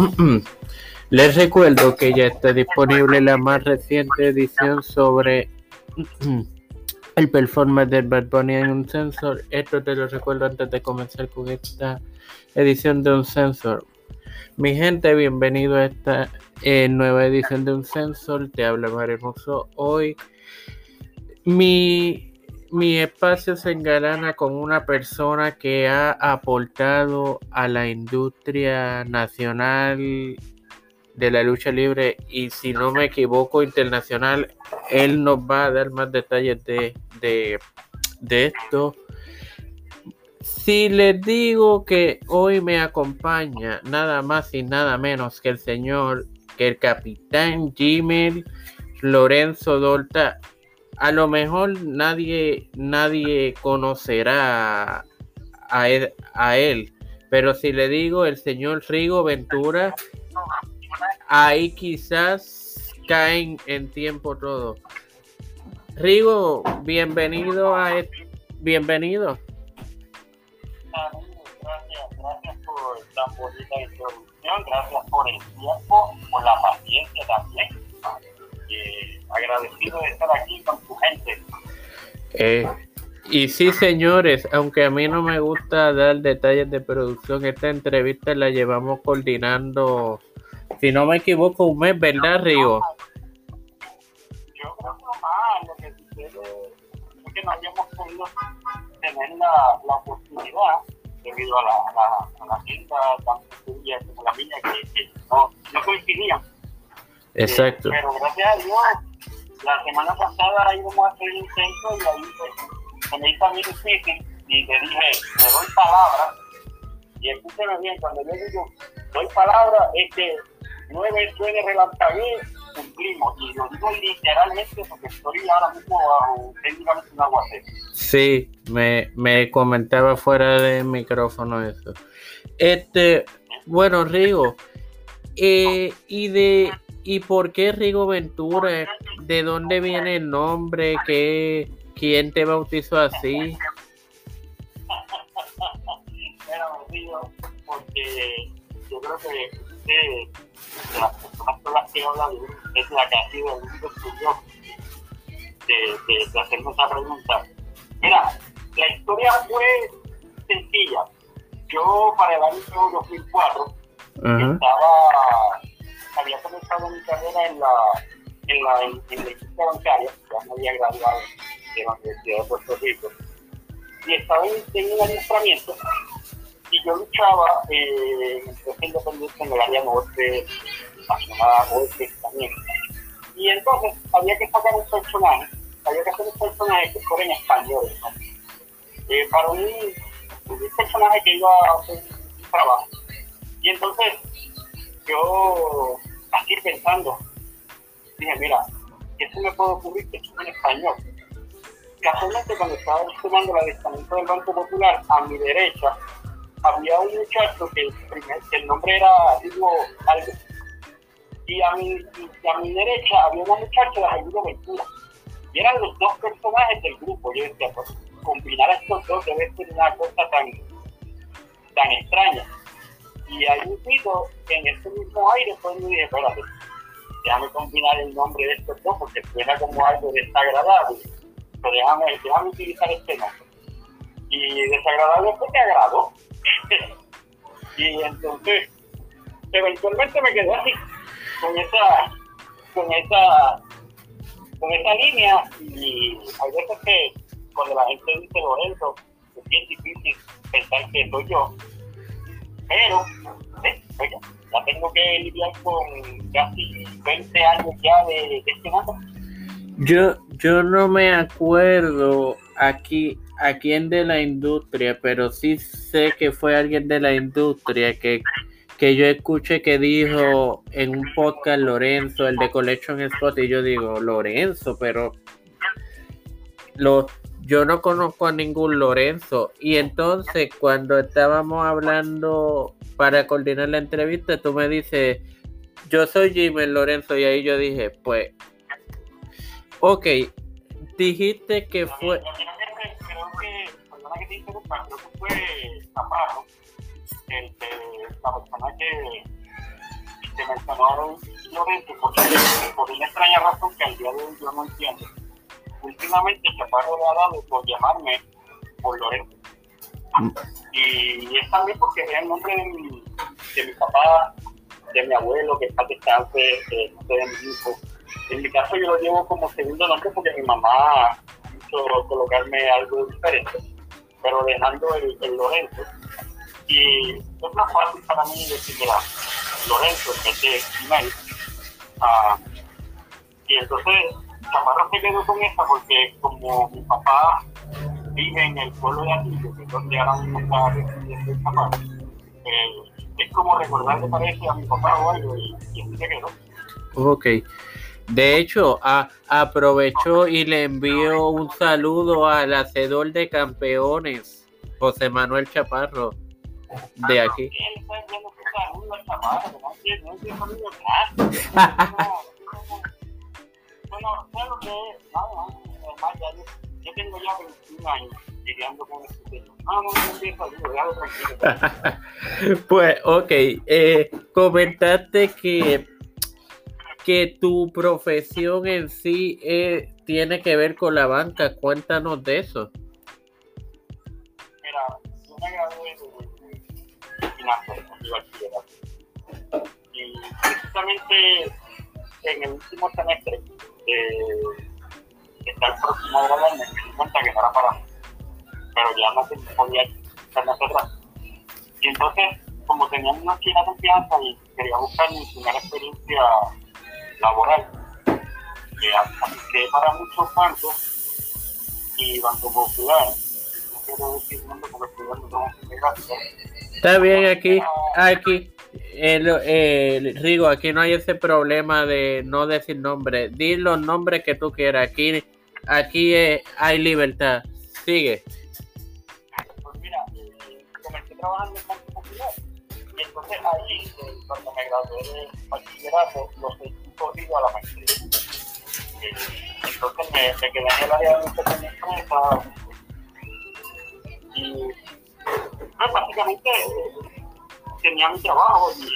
Les recuerdo que ya está disponible la más reciente edición sobre el performance del Bad Bunny en un sensor. Esto te lo recuerdo antes de comenzar con esta edición de un sensor. Mi gente, bienvenido a esta eh, nueva edición de un sensor. Te habla Mario Hermoso. Hoy mi mi espacio se engalana con una persona que ha aportado a la industria nacional de la lucha libre y si no me equivoco internacional. Él nos va a dar más detalles de, de, de esto. Si les digo que hoy me acompaña nada más y nada menos que el señor, que el capitán Jimmy Lorenzo Dolta, a lo mejor nadie, nadie conocerá a él, a él, pero si le digo el señor Rigo Ventura, ahí quizás caen en tiempo todo. Rigo, bienvenido a bienvenido. Gracias, gracias por tan bonita introducción, gracias por el tiempo, por la paciencia también. Eh, agradecido de estar aquí con tu gente. Eh, y sí, señores, aunque a mí no me gusta dar detalles de producción, esta entrevista la llevamos coordinando, si no me equivoco, un mes, ¿verdad, Río? Yo creo que más, lo que sucede es que no habíamos podido tener la, la oportunidad debido a la, a la, agenda tanto tuya como la mía que, que no, no coincidían. Exacto. Eh, pero gracias a Dios la semana pasada íbamos a hacer el intento y ahí me hizo a mí difícil y le dije, le doy palabra. Y escúcheme bien, cuando yo digo doy palabra, es que nueve suene relampaguee, cumplimos. Y lo digo literalmente porque estoy ahora mismo bajo técnicamente un aguacero. Sí, me, me comentaba fuera del micrófono eso. Este, bueno, Rigo, eh, y de ¿Y por qué Rigo Ventura? ¿De dónde viene el nombre? ¿Qué, ¿Quién te bautizó así? Era porque yo creo que las personas con las que hablan es la que ha sido el único de, de, de hacerme esa pregunta. Mira, la historia fue sencilla. Yo para el año 2004 uh -huh. estaba había comenzado mi carrera en la, en la, en, la industria bancaria, ya me había graduado de la Universidad de Puerto Rico, y estaba en, en un adiestramiento y yo luchaba eh, en empresa independiente en el área norte, nacional, oeste también. Y entonces había que sacar un personaje, había que hacer un personaje que fuera en español, ¿no? eh, para un, un personaje que iba a hacer un trabajo. Y entonces yo aquí pensando, dije, mira, eso me puede ocurrir que esto en español. Casualmente cuando estaba tomando el adiestramiento del Banco Popular, a mi derecha había un muchacho que el, nombre era digo, algo. Y a, mi, a mi derecha había una muchacha de Ayudo Ventura. Y eran los dos personajes del grupo. Yo decía, pues, combinar estos dos debe ser una cosa tan, tan extraña. Y ahí un pico, en ese mismo aire, pues me dije, espérate, déjame combinar el nombre de estos dos porque suena como algo desagradable. Pero déjame, déjame utilizar este nombre. Y desagradable porque agradó. y entonces, eventualmente me quedé así, con esa, con esa, con esa línea. Y hay veces que cuando la gente dice Lorenzo, es bien difícil pensar que soy yo pero oye, ya tengo que lidiar con casi 20 años ya de, de este mundo. Yo, yo no me acuerdo aquí a quién de la industria, pero sí sé que fue alguien de la industria que, que yo escuché que dijo en un podcast Lorenzo, el de Collection Spot, y yo digo, Lorenzo, pero lo, yo no conozco a ningún Lorenzo. Y entonces, cuando estábamos hablando para coordinar la entrevista, tú me dices, yo soy Jimmy Lorenzo. Y ahí yo dije, pues, ok, dijiste que fue. Fue Amaro, el, el, la persona que, se mencionó Lorenzo porque por una extraña razón que al día de hoy yo no entiendo. Últimamente Chaparro le ha dado por llamarme por Lorenzo. Y es también porque es el nombre de mi, de mi papá, de mi abuelo, que está descanse, de, de mi hijo. En mi caso yo lo llevo como segundo nombre porque mi mamá quiso colocarme algo diferente, pero dejando el, el Lorenzo. Y es más fácil para mí decir, mira, Lorenzo, de Mel. Ah, y entonces, Chaparro se quedó con esta porque como mi papá vive en el pueblo de Atillo, que es donde ahora mismo está residiendo el Chaparro, eh, es como recordar que parece a mi papá o algo y, y así se quedó. Ok. De hecho, a, aprovechó y le envió un saludo al hacedor de campeones, José Manuel Chaparro, de aquí. Yo, tengo ya 21 años lidiando con este tema. No, no, tranquilo. Pues, ok, eh, comentaste que, que tu profesión en sí eh, tiene que ver con la banca. Cuéntanos de eso. Mira, yo me gradué de finanzas bachillerato. Y precisamente en el último semestre de está el próximo graduarme, me di cuenta que no para. Pero ya no te- podía echarme atrás. Y entonces, como tenía una china confianza y quería buscar mi primera experiencia laboral, que apliqué para muchos bancos y Banco Popular, no quiero decir nombre porque estoy dando como gráfica. Está bien aquí, aquí. El, el- Rigo, aquí no hay ese problema de no decir nombre. Di los nombres que tú quieras. Aquí, aquí eh, hay libertad. Sigue. Pues mira, eh, comencé trabajando en Banco Popular. Y entonces ahí, eh, cuando me gradué de bachillerato, lo seguí corrido a la maestría. Entonces me, me quedé en el área de empresa. Y pues, básicamente tenía mi trabajo y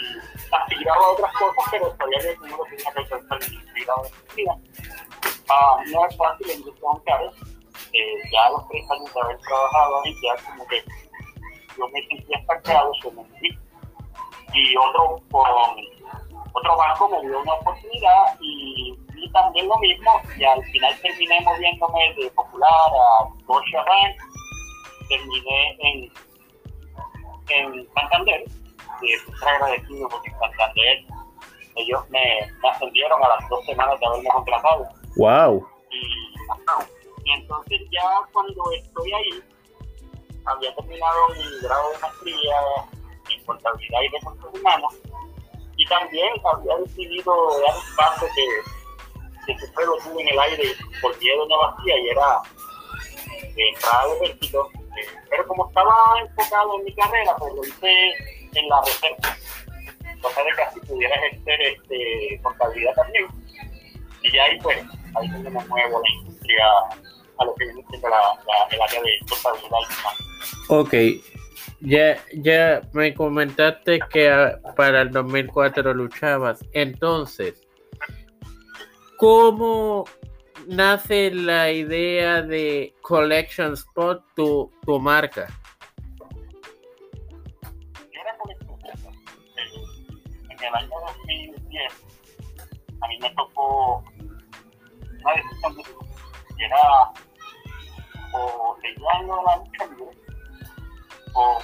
aspiraba a otras cosas, pero sabía que uno lo tenía que alcanzar la vida. Ah, no es fácil en industria bancaria. Eh, ya a los tres años de haber trabajado ahí, ya como que yo me sentía estancado, se me. Y otro, con, otro banco me dio una oportunidad y, y también lo mismo. Y al final terminé moviéndome de Popular a Deutsche Bank. Terminé en, en Santander. Y estoy agradecido porque en Santander ellos me, me ascendieron a las dos semanas de haberme contratado Wow. y, entonces ya cuando estoy ahí, había terminado mi grado de maestría en contabilidad y recursos humanos y también había decidido dar un paso que, siempre lo tuve en el aire por miedo no vacía y era entrar al ejército, eh, pero como estaba enfocado en mi carrera, pues lo hice en la reserva, cosa de que así pudiera ejercer este, contabilidad también y ya ahí pues ahí es donde muevo la industria a lo que viene siendo la, la, el área de contabilidad. Ok. Ya, ya me comentaste que para el 2004 luchabas. Entonces, ¿cómo nace la idea de Collection Spot, tu, tu marca? Yo era coleccionista. En el año 2010 a mí me tocó de que era o año la lucha libre o,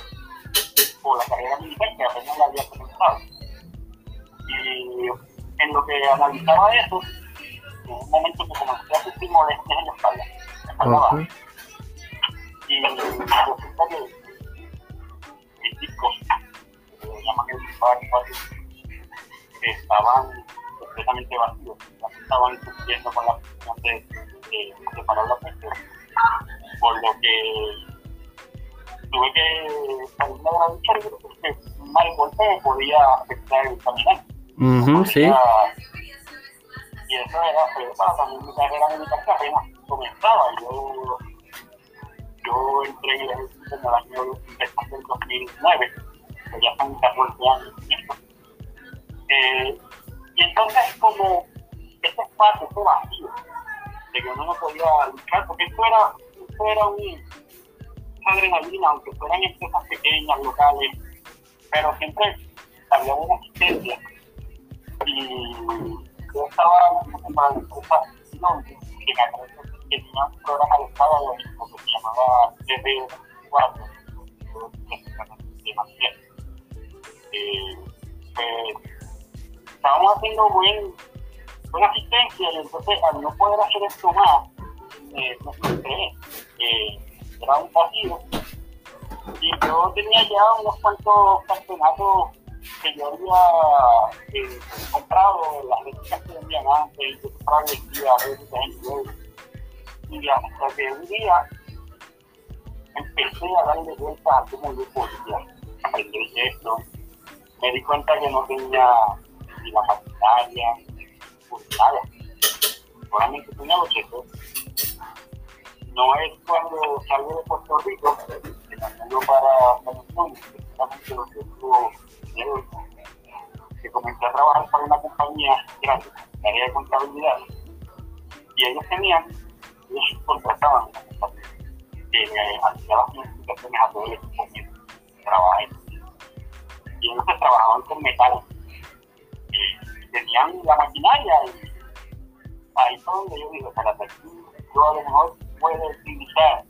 o la carrera militar que apenas la había comenzado. Y en lo que analizaba eso, en un momento que comencé a sentir molestias en la espalda, la espalda baja. Y resulta que mis discos, que se llaman el disparo, estaban completamente vacíos, estaban cumpliendo con la función de, de separar la presión, por lo que tuve que salirme de la ducha porque un mal golpe podía afectar el caminar. Ujú, sí. Y eso era, pero para también mi carrera militar que apenas comenzaba. Yo, yo entré en el ejército en el año empezando del 2009, que ya son 14 años en. Eh, y entonces como ese espacio, ese vacío, de que uno no podía luchar, porque esto era, esto era un, una adrenalina, aunque fueran empresas pequeñas, locales, pero siempre había una asistencia. Y yo estaba en la empresa que que tenía un programa de sábado que se llamaba TV4, eh, pues, estábamos haciendo buen, buena asistencia y entonces al no poder hacer esto más, me, me frustré. Eh, era un partido y yo tenía ya unos cuantos campeonatos que yo había eh, comprado, las revistas que vendían antes, yo compraba el día, y hasta que un día empecé a darle vueltas a cómo yo podía aprender esto. Me di cuenta que no tenía la maquinaria, ni nada. Solamente tenía los cheques. No es cuando salgo de Puerto Rico, que me para precisamente lo que estuvo que comencé a trabajar para una compañía grande, de área de contabilidad, y ellos tenían, ellos contrataban una compañía que hacía las notificaciones a todo el equipo que trabajaba Y ellos trabajaban con metal. Tenían la maquinaria y ahí fue donde yo dije, para yo a lo mejor puedo utilizar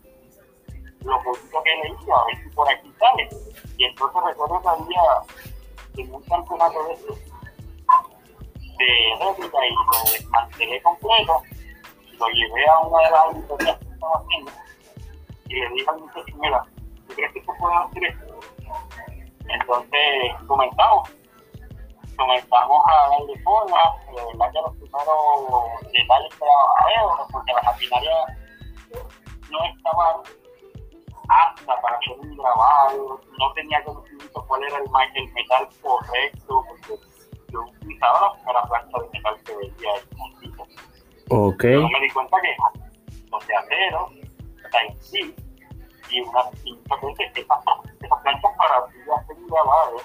lo poquito que leí, a ver si por aquí sale. Y entonces recuerdo que había un campeonato de esto de réplica y lo desmantelé completo, lo llevé a una de las auditorías que estaba haciendo y le dije al muchacho, mira, ¿tú crees que tú puedes hacer esto? Entonces comenzamos, comenzamos a darle forma, de verdad que los primeros detalles quedaban porque la maquinaria no estaba apta para hacer un grabado, no tenía conocimiento cuál era el, el metal correcto, porque yo utilizaba la primera plancha de metal que veía el montito. Ok. Yo me di cuenta que los de acero, sí, y una veces esas, esas planchas para hacer un grabado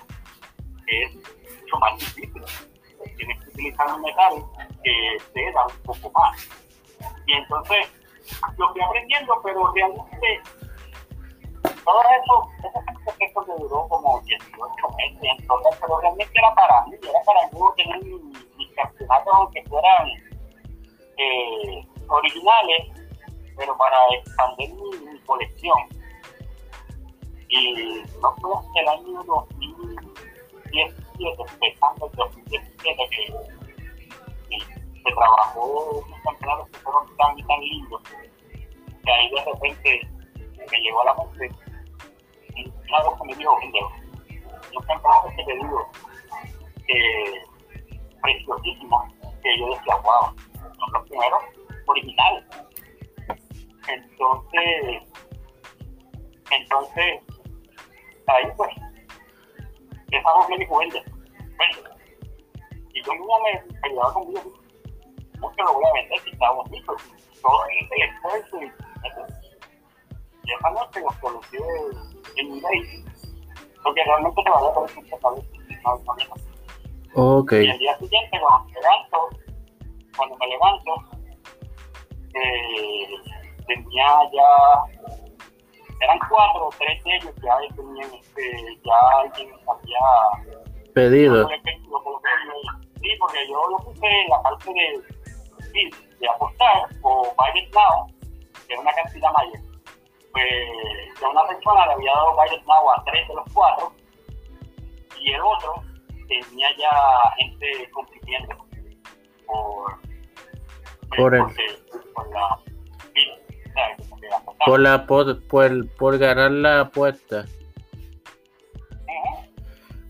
es mucho más difícil. Tienes que utilizar un metal que te da un poco más. Y entonces lo fui aprendiendo, pero realmente todo eso, ese proceso que duró como 18 meses, entonces, pero realmente era para mí, era para yo tener mis, campeonatos, aunque fueran eh, originales, pero para expandir mi, colección. Y no fue hasta el año 2017, empezando el 2017, que, se trabajó unos campeonatos que fueron tan y tan lindos, que ahí de repente me llegó a la mente una cosa que me dijo Windows. Los campeonatos que te digo, eh, preciosísimos, que yo decía, wow, son los primeros originales. Entonces, entonces, ahí pues, bien y juguete. Bueno, y yo mismo me ayudaba conmigo, mucho lo voy a vender, si está bonito, todo el esfuerzo y y esa noche los conocí en un day, porque realmente se valía por el no, no. Ok. Y el día siguiente, cuando me levanto, cuando me levanto, eh, tenía ya, eran cuatro o tres de ellos que ya tenían, este, ya alguien había pedido. Sí, porque yo lo puse en la parte de, sí, de apostar o buy now, que es una cantidad mayor pues que una persona le había dado varios now a tres de los cuatro y el otro tenía ya gente compitiendo por, pues, por, el, por la por la por, por, por ganar la apuesta.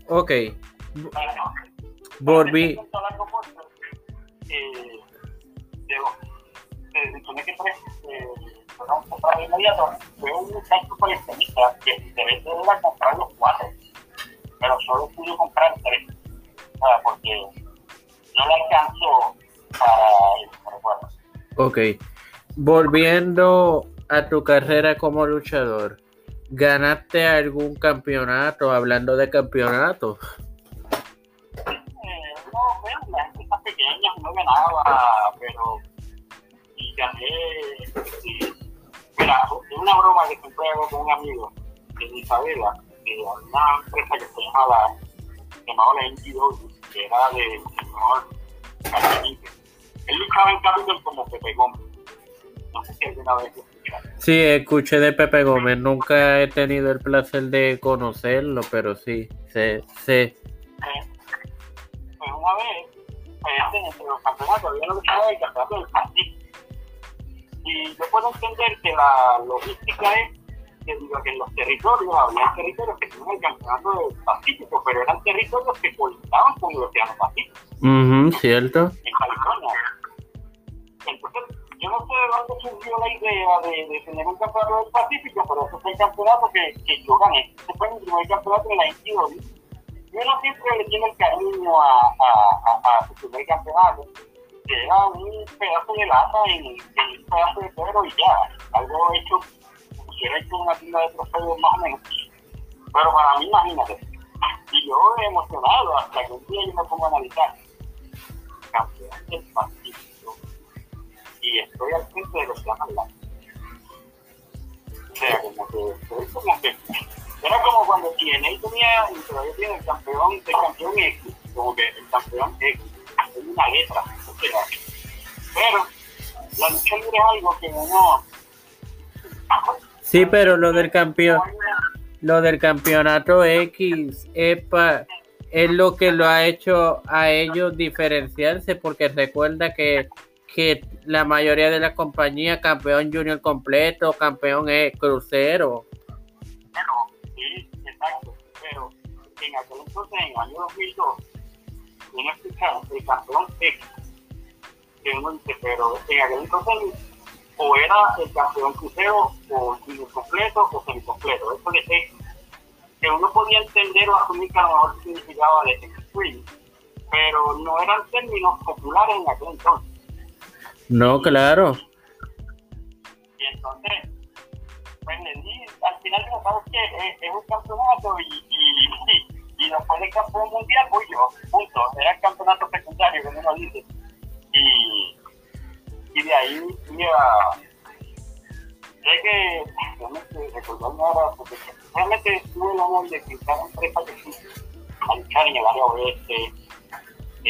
Ok. Bueno, Volví. Eh, se supone que eh, un comprar inmediato, fue un muchacho coleccionista que el interés era comprar los cuatro, pero solo pudo comprar tres, ¿sabes? porque no le alcanzó para el recuerdo. Ok. Volviendo a tu carrera como luchador, ¿ganaste algún campeonato? Hablando de campeonatos. Eh, no ganaba, pero y gané. Y, mira, es una broma que siempre hago con un amigo de Isabela, de una empresa que se llamaba, se llamaba la NGW, que era de señor. Él luchaba en Capitol como Pepe Gómez. No sé si alguna vez lo escuchaste. Sí, escuché de Pepe Gómez. Nunca he tenido el placer de conocerlo, pero sí, sé, sé. Eh, pues una vez, pues, entre los campeonatos, había luchado el campeonato del Pacífico. Y yo puedo entender que la logística es que, digo, que en los territorios, había territorios que tenían el campeonato del Pacífico, pero eran territorios que conectaban con el Océano Pacífico, Ujú, ¿Cierto? en California. Entonces, yo no sé de dónde surgió la idea de, tener un campeonato del Pacífico, pero ese fue el campeonato que, que yo gané. Ese fue mi primer campeonato de la NCAA. Y uno siempre le tiene el cariño a, a, a, a su primer campeonato, que era un pedazo de lata en, en un pedazo de cuero y ya, algo hecho, hubiera hecho una tienda de trofeos más o menos. Pero para mí, imagínate, y yo emocionado hasta que un día yo me pongo a analizar, campeón del Pacífico, y estoy al frente de los que llaman la. O sea, como que, estoy como que, era como cuando TNA tenía, y todavía tiene el campeón, el campeón X, como que el campeón X, es una letra, pero la lucha libre es algo que uno... Sí, pero lo del campeón, lo del campeonato X es, es lo que lo ha hecho a ellos diferenciarse, porque recuerda que, que la mayoría de las compañías, campeón junior completo, campeón es crucero. Sí, exacto, pero en aquel entonces, en el año 2002, uno escuchaba el campeón X, que uno dice, pero en aquel entonces o era el campeón crucero o junior completo o semicompleto, eso de X, que uno podía entender o asumir que mejor significaba de extreme, pero no eran términos populares en aquel entonces. No, claro. Y entonces, pues di, al final digo, ¿sabes qué? Es, es un campeonato y, y, y después del campeón mundial voy yo, punto. Era el campeonato secundario, como uno dice. Y, y de ahí fui a... Sé que, realmente, recordarme ahora, porque realmente tuve el honor de que cada empresa que fui a luchar en el área oeste,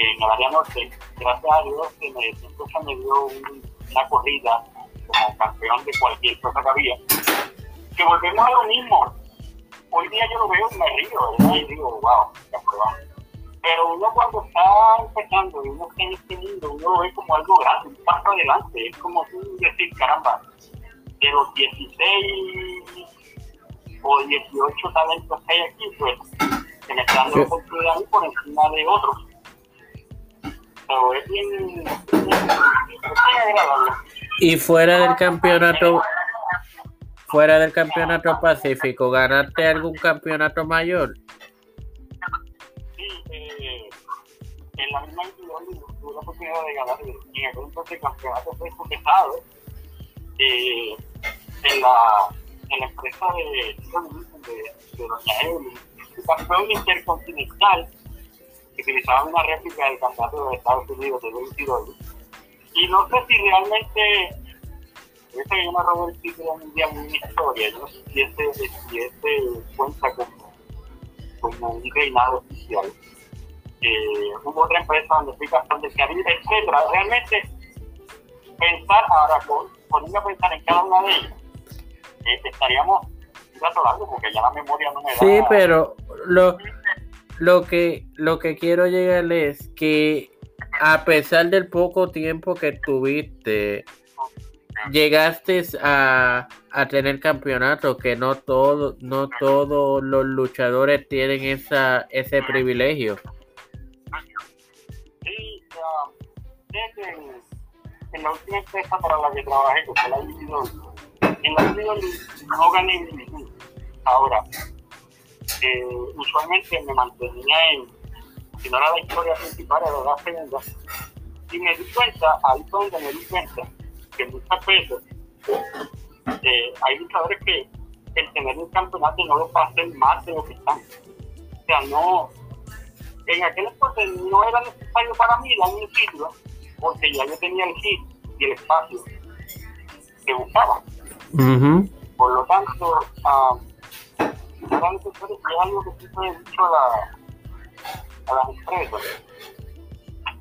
en el área norte, gracias a Dios que me, me dio un- una corrida como campeón de cualquier cosa que había. Que volvemos a lo mismo. Hoy día yo lo veo y me río, ¿verdad? Y digo, wow, campeón. Pero uno cuando está empezando y uno está en este mundo, uno lo ve como algo grande, un paso adelante. Es como tú decir, caramba, de los 16 o 18 talentos que hay aquí, pues se me está dando oportunidad por encima de otros. Es bien. Y fuera del campeonato, fuera del campeonato pacífico, ¿ganaste algún campeonato mayor? Sí, eh, en la misma entidad tuve la oportunidad de ganar en el entonces campeonato peso pesado eh, en, la, en la empresa de, de, de Doña Evelyn, el campeón intercontinental que utilizaba una réplica del campeonato de Estados Unidos de 22 y no sé si realmente ese que yo me robé el título mundial en mi historia, no sé si ese, si ese cuenta como como un reinado oficial. Eh, hubo otra empresa donde fui campeón del Caribe, etcétera. Realmente, pensar ahora, ponerme a pensar en cada una de ellas, eh, estaríamos un porque ya la memoria no me da. Sí, pero lo, lo que lo que quiero llegar es que a pesar del poco tiempo que tuviste, llegaste a, a tener campeonato, que no todo, no todos los luchadores tienen esa, ese privilegio. Ya, desde en, la última empresa para la que trabajé, que fue la Dividon, en la Dividon no gané ningún. Ahora, eh, usualmente me mantenía en, si no era la historia principal, era la segunda. Y me di cuenta, ahí fue donde me di cuenta, que muchas veces eh, hay luchadores que el tener un campeonato no a hacer más de lo que están. O sea, no, en aquel entonces no era necesario para mí darme un título, porque ya yo tenía el hit y el espacio que buscaba. Ujú. Por lo tanto, ah, realmente es algo que siempre he dicho a, la, a las empresas.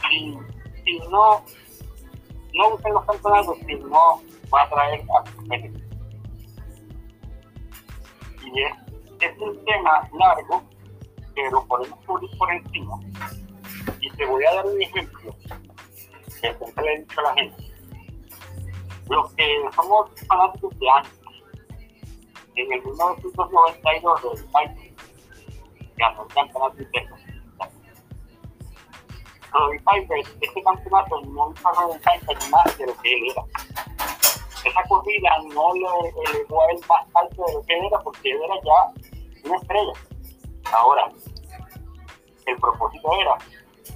Si, si no, no usen los campeonatos, si no va a traer a sus. Y es, es un tema largo, pero podemos cubrir por encima. Y te voy a dar un ejemplo que siempre le he dicho a la gente. Los que somos fanáticos de años, en el 1992 del país ganó el campeonato interno. Roddy Piper, este campeonato no hizo a Roddy Piper más de lo que él era. Esa corrida no le elevó a él más alto de lo que él era porque él era ya una estrella. Ahora, el propósito era,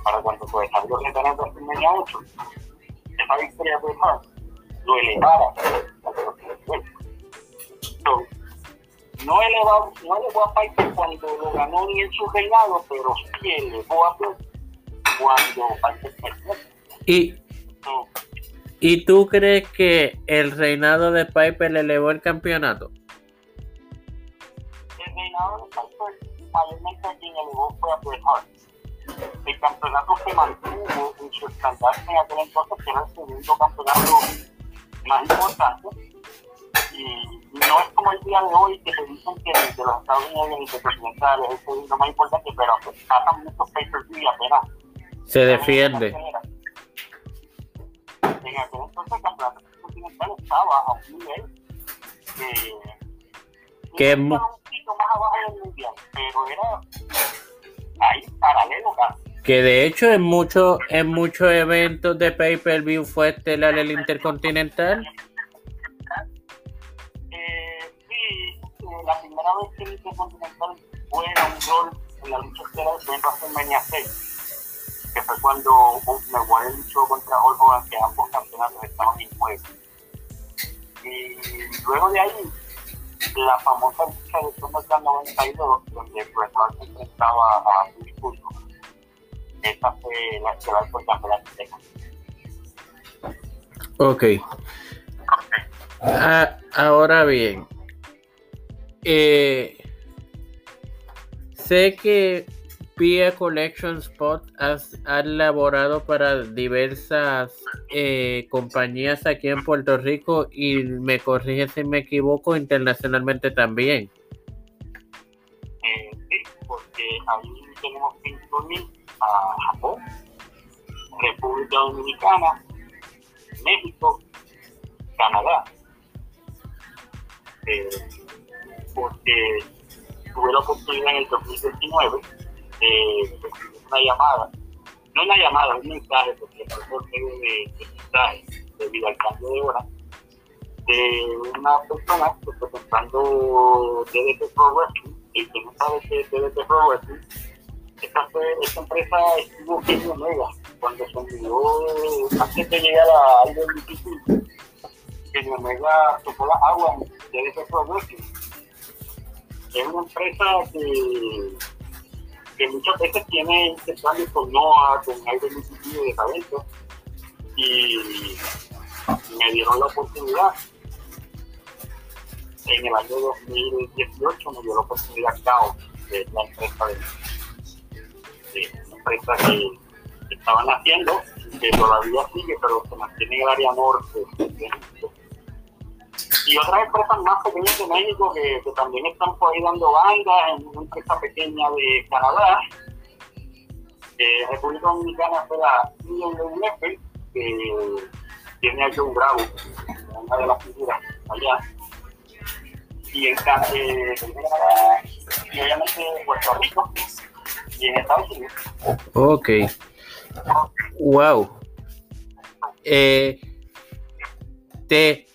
para cuando se desarrolló el campeonato de WrestleMania 8, esa victoria de Hart lo elevara a lo que. So, no elevó, no elevó a Piper cuando lo ganó ni en su reinado, pero sí elevó a Flair cuando Piper perdió. ¿Y, So, ¿Y tú crees que el reinado de Piper le elevó el campeonato? el reinado de Piper mayormente quien elevó fue a Bret Hart. El campeonato se mantuvo en su estandarte en aquel entonces, que era el segundo campeonato más importante. Y no es como el día de hoy que se dicen que de los Estados Unidos el intercontinental es segundo más importante, pero pasan muchos pay-per-view y apenas Se defiende. En aquel entonces el campeonato continental estaba a un nivel que, Que es no mu- estaba un poquito más abajo del mundial, pero era ahí paralelo casi. Que de hecho en muchos en muchos eventos de pay-per-view fue estelar el Intercontinental. Que el Intercontinental fue a un rol en la lucha estelar fue en WrestleMania 6, que fue cuando Warrior luchó contra Hulk Hogan, que ambos campeonatos estaban juego. Y luego de ahí, la famosa lucha de SummerSlam 92, donde Bret Hart se enfrentaba a Billy Kudlow. Esa fue la estelar por campeonato de Ok. Ah, ahora bien, eh, sé que Pia Collection Spot has, ha elaborado para diversas eh, compañías aquí en Puerto Rico y me corrige si me equivoco internacionalmente también. Eh, sí, porque ahí tenemos incluir a Japón, República Dominicana, México, Canadá. Eh, porque tuve la oportunidad en el 2019 de recibir una llamada, no una llamada, un mensaje, porque fue por medio de, mensaje debido al cambio de hora, de una persona representando DDT Pro Wrestling, y que no sabe qué es DDT Pro esta, fue, esta empresa estuvo en Omega cuando se envió antes de llegar a algo difícil que Omega tocó la agua de DDT Pro Wrestling. Es una empresa que, que muchas veces tiene intercambios con NOAA, con algo multitud de talento, y me dieron la oportunidad en el año 2018 me dio la oportunidad CAO, que es la empresa de, de una empresa que, que estaban haciendo, que todavía sigue, pero se mantiene en el área norte. Y otras empresas más pequeñas de México que, también están por ahí dando banda, en una empresa pequeña de Canadá, República Dominicana fue la INWF, que tiene a Joe Bravo, una de las figuras allá y en eh, y obviamente en Puerto Rico y en Estados Unidos. Ok. Wow. Eh, te,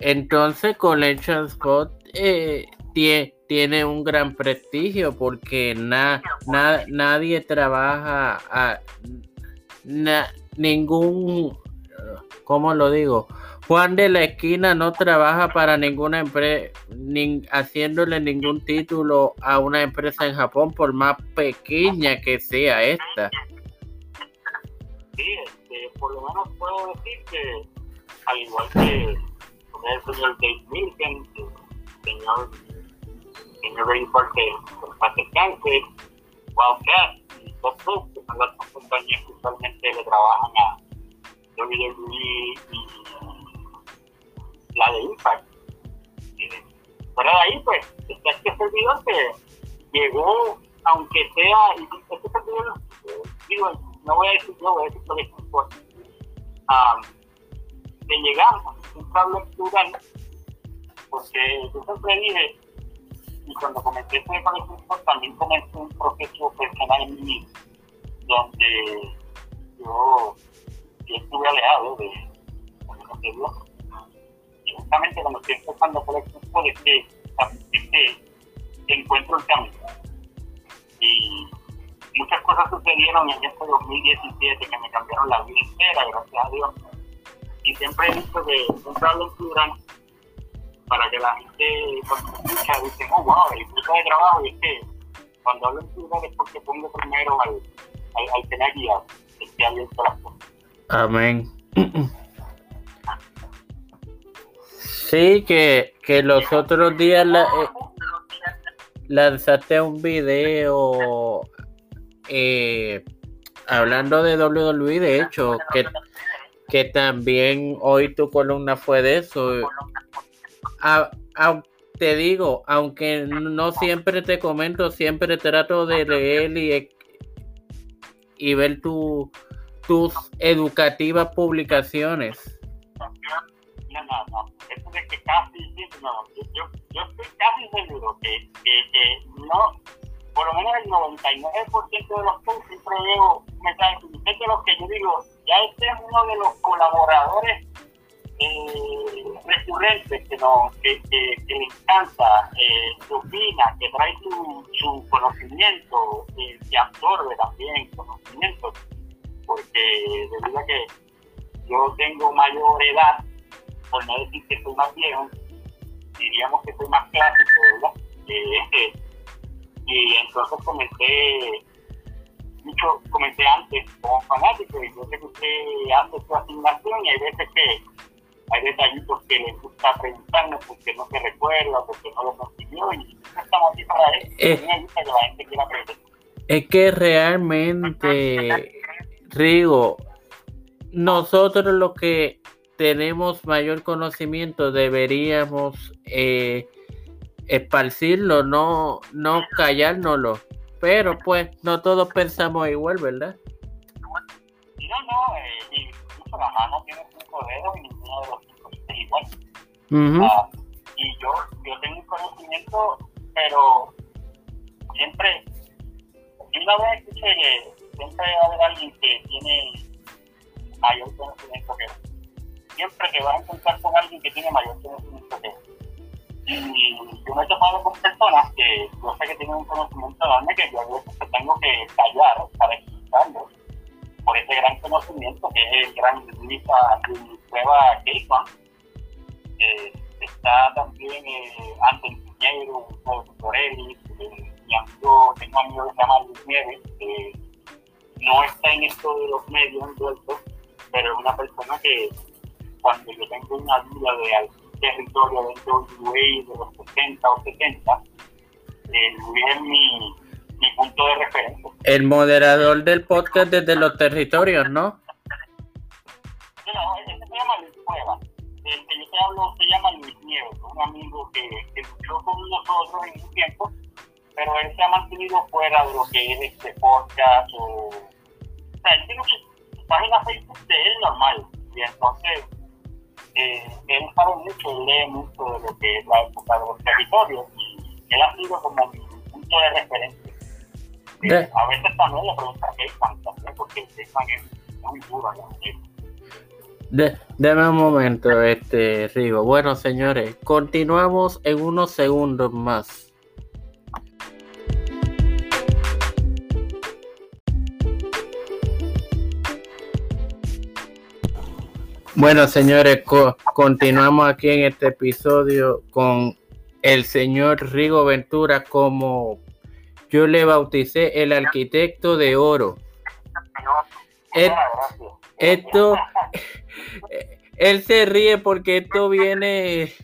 entonces Collection Spot eh, tie- tiene un gran prestigio porque na, na- nadie trabaja a na- ningún ¿cómo lo digo? Juan de la esquina no trabaja para ninguna empresa ni haciéndole ningún título a una empresa en Japón por más pequeña que sea esta. Sí, este, por lo menos puedo decir que, al igual que el señor Dave Milken, el señor, señor con Patrick Cáncer, Wildcat y Top que son las compañías que usualmente le trabajan a WWE y la de Impact. Eh, fuera de ahí, pues, está este servidor que llegó, aunque sea, y este servidor, digo, no voy a decir yo, voy a decir que es importa. De llegar a un cable plural, porque yo siempre dije, y cuando comencé este proceso también comencé un proceso personal en mí, donde yo, yo estuve alejado de, de. Y justamente cuando estoy empezando por el que, es que encuentro el camino. Y muchas cosas sucedieron en este 2017 que me cambiaron la vida entera, gracias a Dios. Y siempre he dicho que un hablo en plural para que la gente cuando escucha dice, oh wow, el grupo de trabajo y es que cuando hablo en plural es porque pongo primero al, al, al ha guiado, el que abierto las cosas. Amén. Sí, que, que los otros días la, eh, lanzaste un video eh, hablando de WWE, de hecho, que, que también hoy tu columna fue de eso. A, a, te digo, aunque no siempre te comento, siempre trato de leer y, y ver tu, tus educativas publicaciones. No, no, no. Eso de que casi, no, yo, yo estoy casi seguro que, que, que no por lo menos el 99% de los posts siempre veo mensajes de los que yo digo, ya este es uno de los colaboradores eh, recurrentes que, no, que, que, que encanta, eh, que opina, que trae su, su conocimiento, eh, que absorbe también conocimiento, porque debido a que yo tengo mayor edad, por no decir que soy más viejo, diríamos que soy más clásico, ¿verdad? Eh, y entonces comencé mucho comencé antes como fanático y yo sé que usted hace su asignación y hay veces que hay detallitos que le gusta preguntarnos porque no se recuerda, porque no lo consiguió y estamos aquí para eso. Eh, me gusta que la gente quiera aprender. Es que realmente, Rigo, nosotros los que tenemos mayor conocimiento deberíamos eh, esparcirlo, no, no callárnoslo. Pero pues no todos pensamos igual, ¿verdad? No, no, eh, incluso la mano tiene cinco dedos y ninguno de los cinco es igual. Uh -huh. uh, y yo, yo tengo un conocimiento, pero siempre, yo una vez escuché que siempre va a haber alguien que tiene mayor conocimiento que Siempre que vas a encontrar con alguien que tiene mayor conocimiento que y yo me he topado con personas que yo sé que tienen un conocimiento enorme que yo tengo que callar para explicarlo por ese gran conocimiento que es el gran Lisa Prueba Gateman. Eh, está también eh, Anton Piñeiro, Torelli, eh, mi amigo, tengo un amigo que se llama Luis Nieves, que no está en esto de los medios envueltos, pero es una persona que cuando yo tengo una duda de algo territorio dentro de UA de los 60 o 70, eh, es mi, mi punto de referencia. El moderador del podcast desde los territorios, ¿no? No, ese se llama Luis Cueva. El que yo te hablo se llama Luis Nieves, un amigo que, que luchó con nosotros en un tiempo, pero él se ha mantenido fuera de lo que es este podcast o... O sea, él tiene su página Facebook de él normal, y entonces eh, él sabe mucho, lee mucho de lo que es la época de los territorios él ha sido como mi punto de referencia. Eh, a veces también le pregunto a Keisman también, porque Keisman es muy duro de, deme un momento, este Rigo. Bueno, señores, continuamos en unos segundos más. Bueno, señores, co continuamos aquí en este episodio con el señor Rigo Ventura como yo le bauticé el arquitecto de oro. El, Esto, él se ríe porque esto viene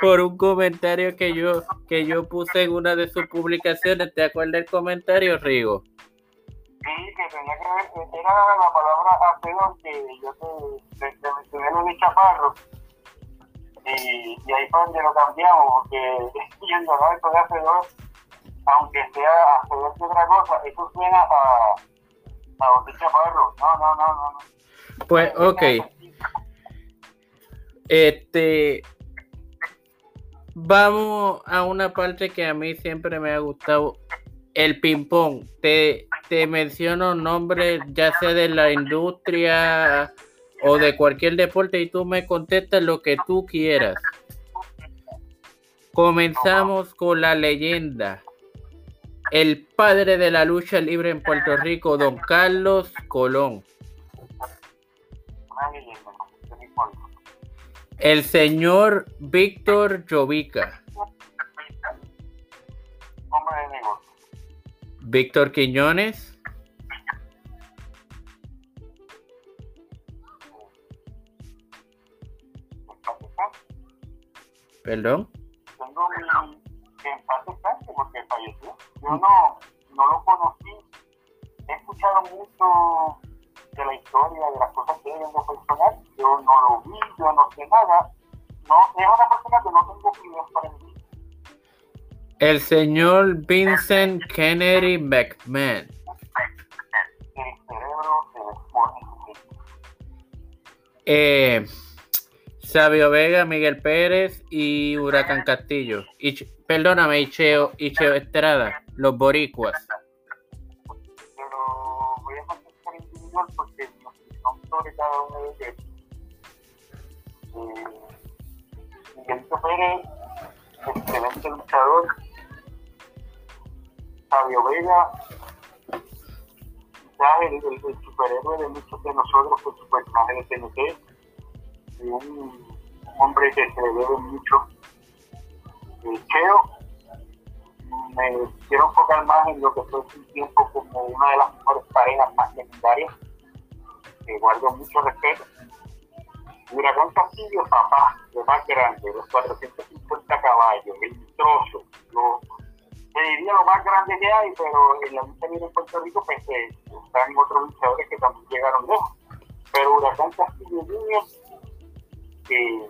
por un comentario que yo que yo puse en una de sus publicaciones. ¿Te acuerdas del comentario, Rigo? Sí, que tenía que ver, era la palabra apelón que yo te, te, te mencioné de chaparro. Y, ahí fue donde lo cambiamos, porque a esto de hacedor, aunque sea hacedor de otra cosa, eso suena a, a donde chaparro. No, no, no, no. no. Pues, ok. Este. Vamos a una parte que a mí siempre me ha gustado. El ping-pong. Te, te menciono nombres, ya sea de la industria o de cualquier deporte, y tú me contestas lo que tú quieras. Comenzamos con la leyenda. El padre de la lucha libre en Puerto Rico, don Carlos Colón. El señor Víctor Jovica. Víctor Quiñones. Perdón. tengo mi descanse porque falleció. Yo no, no lo conocí. He escuchado mucho de la historia, de las cosas que él en lo personal. Yo no lo vi, yo no sé nada. No, es una persona que no tengo opinión para mí. El señor Vincent Kennedy McMahon. Eh, Sabio Vega, Miguel Pérez y Huracán Castillo. Y, perdóname, y Cheo, y Cheo Estrada, los boricuas. Pero voy a contestar individual porque opinión sobre cada uno de ellos. Miguelito Pérez, excelente luchador. Fabio Vega, quizás el, superhéroe de muchos de nosotros por su personaje de TNT. Y un, hombre que se debe mucho. El Cheo, me quiero enfocar más en lo que fue un tiempo como una de las mejores parejas más legendarias, que guardo mucho respeto. Huracán Castillo, papá, lo más grande, los 450 caballos, el trozo, lo, te diría lo más grande que hay, pero en la lucha libre en Puerto Rico pues, eh, están otros luchadores que también llegaron lejos. Pero Huracán Castillo Junior, eh,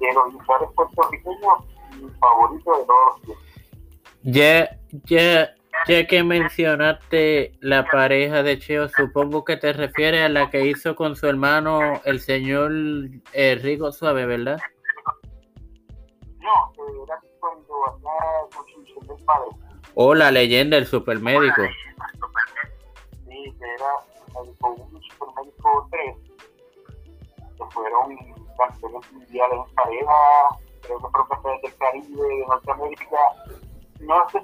de los luchadores puertorriqueños, mi favorito de todos los tiempos. Ya, ya, ya que mencionaste la pareja de Cheo, supongo que te refieres a la que hizo con su hermano, el señor eh, Rigo Suave, ¿verdad? No, eh, era cuando hacía construcción del padre. O la leyenda del supermédico. Sí, que era médico 1 y supermédico 3, que fueron campeones mundiales en pareja, creo que fueron del Caribe, de Norteamérica. No sé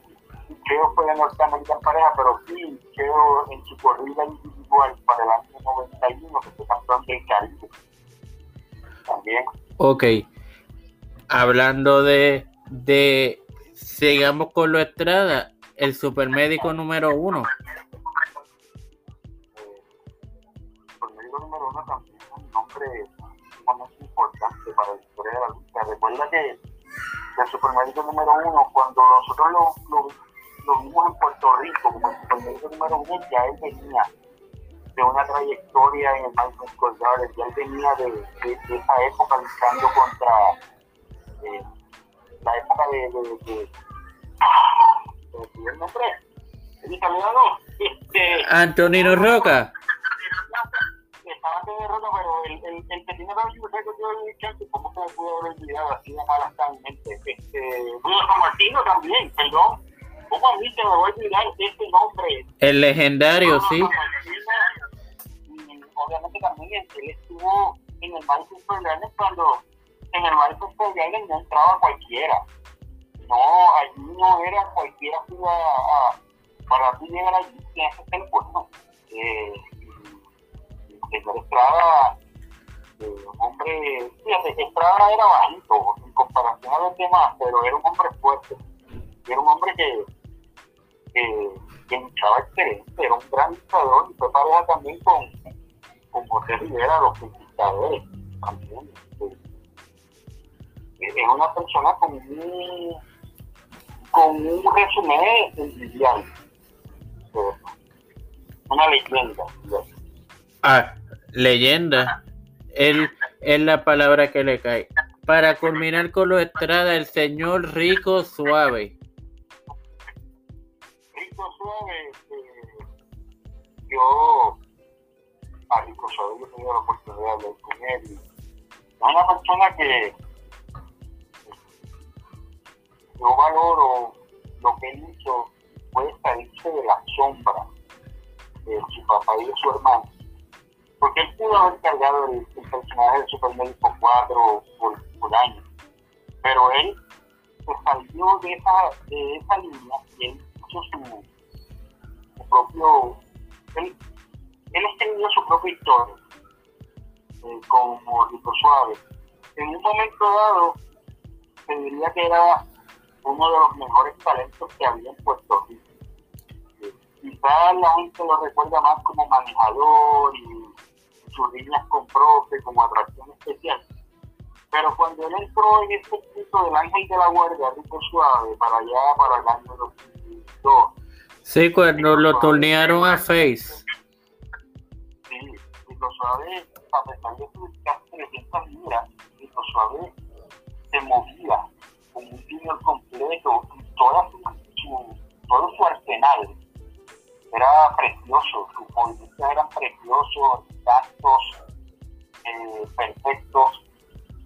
si Cheo fue de Norteamérica en pareja, pero sí, Cheo en su corrida individual para el año 91, que fue campeón del Caribe. También. Ok. Hablando de, de, sigamos con lo Estrada, el supermédico número uno. el médico número uno también es un nombre importante para la historia de la lucha. Recuerda que el supermédico número uno, cuando nosotros lo, vimos en Puerto Rico como el supermédico número uno, ya él venía de una trayectoria en el Square Garden, ya él venía de esa época luchando contra eh, la época de, de, el nombre, el italiano, este, Antonino Roca. estaban de derrota, pero el, el, el que tiene la libertad que yo le dije, ¿cómo se me pudo haber olvidado así de mal hasta en mente? Este, Bruno San Martino también, perdón. ¿Cómo a mí se me va a olvidar este nombre? El legendario, sí. Y obviamente también él estuvo en el Madison Square Garden cuando en el Madison Square Garden no entraba cualquiera. No, allí no era cualquiera para ti llegar allí tienes que ser bueno. Eh, señor Estrada, eh, un hombre, fíjate, Estrada era bajito en comparación a los demás, pero era un hombre fuerte. Era un hombre que, que, que luchaba excelente, era un gran luchador y fue pareja también con, con José Rivera, los conquistadores, también. Es una persona con un, con un resumen mundial. Una leyenda. Ah, leyenda. Él es la palabra que le cae. Para culminar con lo Estrada, el señor Rico Suave. Rico Suave, eh, yo a Rico Suave yo tenía la oportunidad de hablar con él. Es una persona que yo valoro lo que él hizo, fue salirse de la sombra de su papá y de su hermano porque él pudo haber cargado el, personaje de Supermédico 4 por, por años, pero él se salió de esa, de esa línea y él hizo su, su propio, él, él escribió su propia historia, eh, como Rico Suave. En un momento dado, se diría que era uno de los mejores talentos que había en Puerto Rico. Quizás la gente lo recuerda más como manejador y sus líneas con profe como atracción especial. Pero cuando él entró en este punto del Ángel de la Guardia, Rico Suave, para allá, para el año 2002. Sí, cuando lo tornearon a Face. Sí, Rico Suave, a pesar de sus casi 300 libras, Rico Suave se movía junior completo y toda su, todo su arsenal era precioso, sus movimientos eran preciosos, actos eh, perfectos.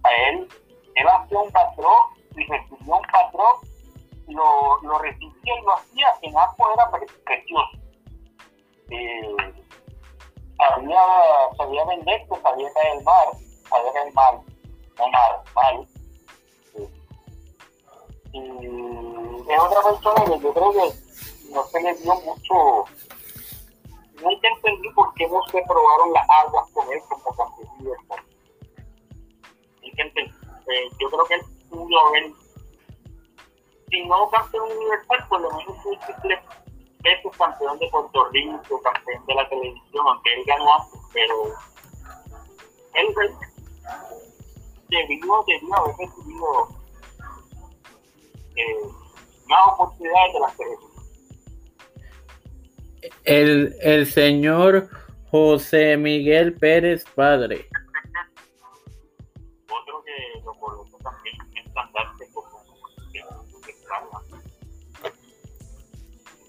A él, él hacía un patrón y recibió un patrón, lo, lo recibía y lo hacía, en ambos era precioso. Eh, sabía, sabía vender, pues sabía caer mar, sabía caer mar, no mar, mal. Es otra persona que yo creo que no se le dio mucho nunca entendí por qué no se probaron las aguas con él como campeón entendí. Eh, yo creo que él pudo haber, si no campeón universal, por lo menos triple veces campeón de Puerto Rico, campeón de la televisión, aunque él ganó antes, pero él debió, debió haber recibido eh, más oportunidades de las que el, el señor José Miguel Pérez Padre. Otro que lo coloco también en estandarte como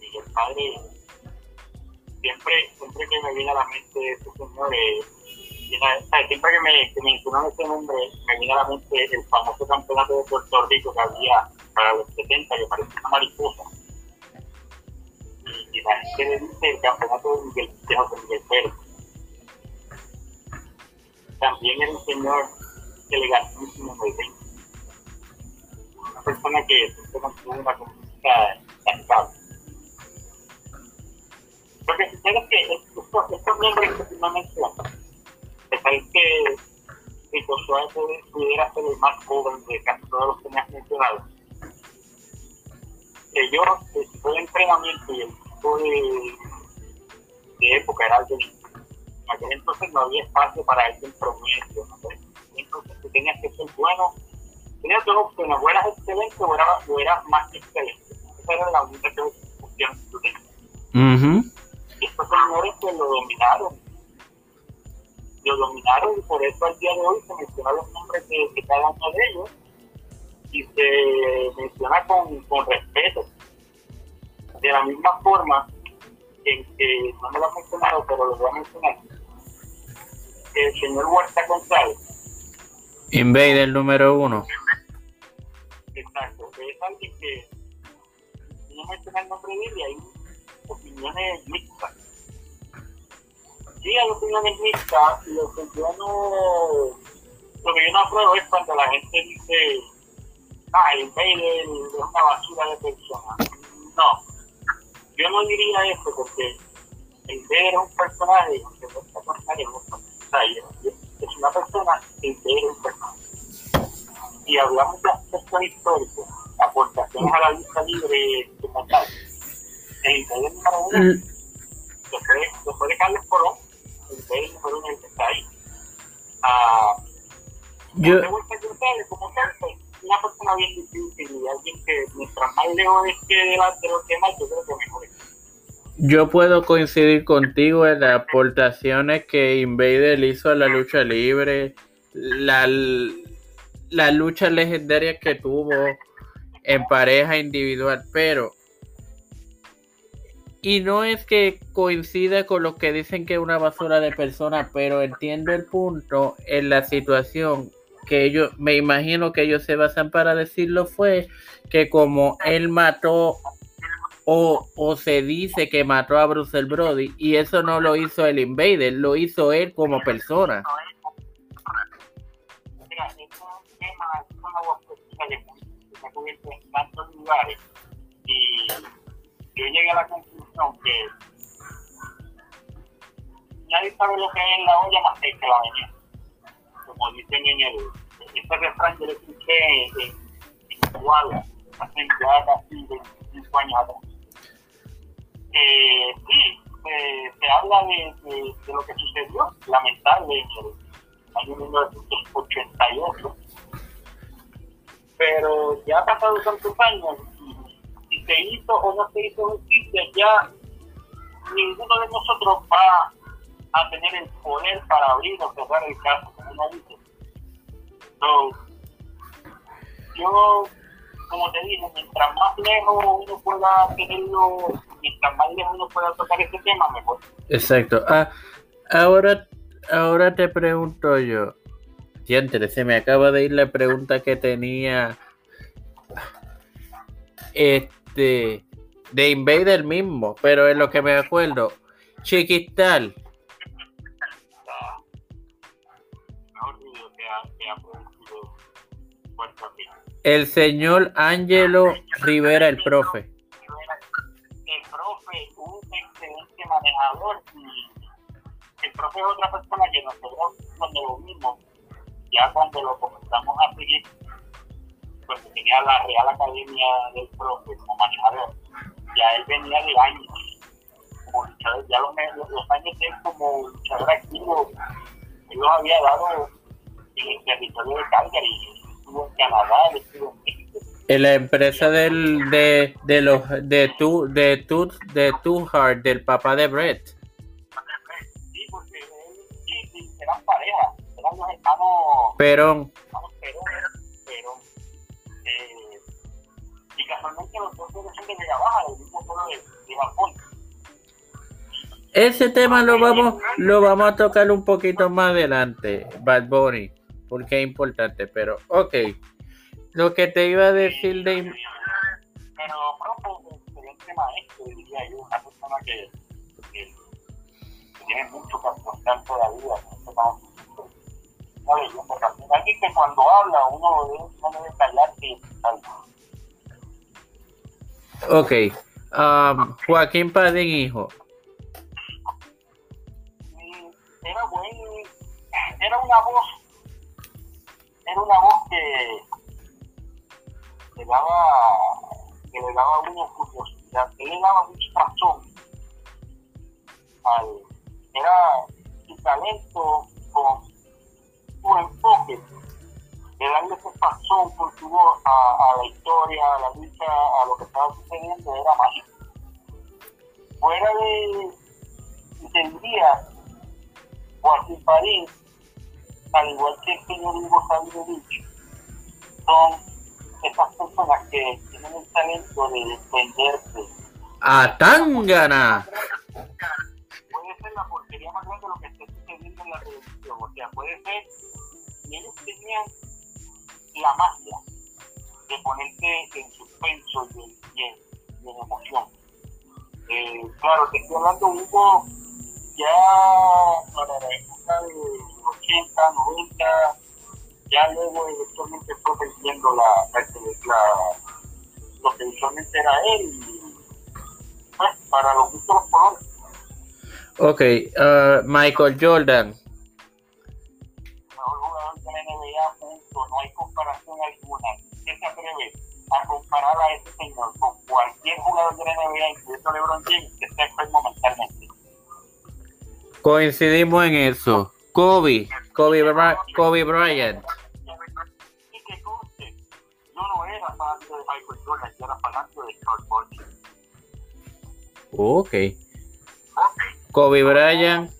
Miguel Padre, siempre, siempre que me viene a la mente ese señor, eh, siempre que me, que mencionan ese nombre, me viene a la mente el famoso campeonato de Puerto Rico que había para los 70, que parecía una mariposa y la gente le dice el campeonato de Miguel, de José Miguel Pérez. También era un señor elegantísimo, bien. Una persona que siempre mantuvo una conducta estable. Lo que sucede es que estos, miembros que tú me me parece que Rico Suárez pudiera ser el más joven de casi todos los que me has mencionado. Que yo, después del entrenamiento y el de, de época, era algo en aquel entonces no había espacio para alguien promedio, ¿no? entonces tú tenías que ser bueno, tenías dos opciones, o eras excelente o eras, o eras más excelente. Esa era la única opción que tú tenías. Uh Y estos señores pues lo dominaron, lo dominaron y por eso al día de hoy se mencionan los nombres de, de cada uno de ellos y se menciona con, con respeto de la misma forma en que, no me lo ha mencionado, pero lo voy a mencionar, el señor Huerta González. Invader número uno. Exacto, es alguien que no menciona el nombre de él y hay opiniones mixtas. Sí, hay opiniones mixtas y lo que yo no, lo que yo no apruebo es cuando la gente dice, ah, el Invader es una basura de personas. No, yo no diría eso porque el ver era un personaje, aunque no está es una persona, el ver es un personaje. Y hablamos de aspectos históricos, aportaciones a la lista libre como tal. El ver número uno, mm. después, de Carlos Colón, el Invader número uno está ahí. Ah, Yo, que como una persona bien difícil y alguien que mientras más lejos esté de los demás, yo creo que mejor yo puedo coincidir contigo en las aportaciones que Invader hizo a la lucha libre, la, la lucha legendaria que tuvo en pareja individual, pero y no es que coincida con lo que dicen que es una basura de persona, pero entiendo el punto en la situación que ellos, me imagino que ellos se basan para decirlo fue que como él mató o, o se dice que mató a Bruce Brody y eso no lo hizo el Invader, lo hizo él como persona. Tema, que se ha cubierto en tantos lugares y yo llegué a la conclusión que nadie sabe lo que es la olla más que la venía. Como dicen en el, este refrán yo lo escuché en, en, en Guadalajara, hace ya casi 25 años atrás. Eh, sí, eh, se habla de, de, de, lo que sucedió, lamentable, en el año 1988. Pero ya ha pasado tantos años y si se hizo o no se hizo justicia, ya ninguno de nosotros va a tener el poder para abrir o cerrar el caso, como uno dice. So, yo, como te dije, mientras más lejos uno pueda tenerlo, mientras más lejos uno pueda tocar este tema, mejor. Exacto. Ah, ahora, ahora te pregunto yo. Se me acaba de ir la pregunta que tenía. Este. De Invader mismo, pero en lo que me acuerdo. Chiquistal. El señor Ángelo Rivera, el profe. El profe, un excelente manejador. Y el profe es otra persona que nosotros cuando lo vimos, ya cuando lo comenzamos a seguir, pues tenía la Real Academia del Profe como manejador. Ya él venía de años como luchador, ya los, los años de él como luchador activo, él los había dado en el territorio de Calgary estuvo en Canadá, estuvo en México. En la empresa del, de, de los de tu de tu de tu Heart, del papá de Brett. Sí, porque él sí, sí, eran pareja, eran los hermanos Perón. hermanos Perón, Perón. Eh, y casualmente los dos son de Vega Baja, del mismo pueblo de, de Japón. Ese tema lo vamos lo vamos a tocar un poquito más adelante, Bad Bunny, porque es importante, pero ok. Lo que te iba a decir de Pero excelente maestro, diría yo, una persona que, que, que tiene mucho que aportar todavía. No una leyenda también. Alguien que cuando habla uno no debe callarse. Ok. Um, Joaquín Padín, hijo. Era buen, era una voz, era una voz que le daba, que le daba una curiosidad, que le daba mucha razón era su talento con su enfoque de darle ese pasón por a, la historia, a la lucha, a lo que estaba sucediendo, era mágico. Fuera de, del día, Joaquín Parín, al igual que el señor Hugo Sabinovich, son esas personas que tienen el talento de defenderse. A Tangana. Puede ser la porquería más grande de lo que esté sucediendo en la televisión, o sea, puede ser, y ellos tenían la magia de ponerte en suspenso y en, y en, y en emoción. Eh, claro, te estoy hablando un poco ya para la época de 80, 90, ya luego eventualmente fue perdiendo la, la, la, lo que usualmente era él y pues, para los gustos colores. Ok, uh, Michael Jordan. mejor jugador de la NBA, punto, no hay comparación alguna. ¿Qué se atreve a comparar a ese señor con cualquier jugador de la NBA, incluyendo LeBron James, que esté enfermo mentalmente? Coincidimos en eso. Kobe, Kobe, Bra- Kobe Bryant. Y que conste, yo no era fanático de Michael Jordan, yo era fanático de Charles Barkley. Ok. Kobe Bryant.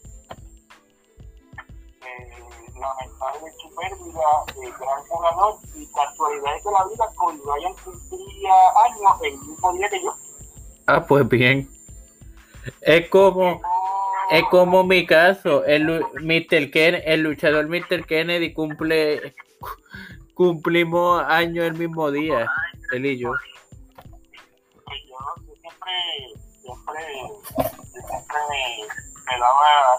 Lamentable su pérdida, eh, gran jugador y casualidades de la vida, Kobe Bryant cumplía años el mismo día que yo. Ah, pues bien. Es como, es como mi caso. El, Mr. Ken, el luchador Mr. Kennedy cumple, cumplimos años el mismo día, él y yo. Yo, siempre, siempre, siempre me, me daba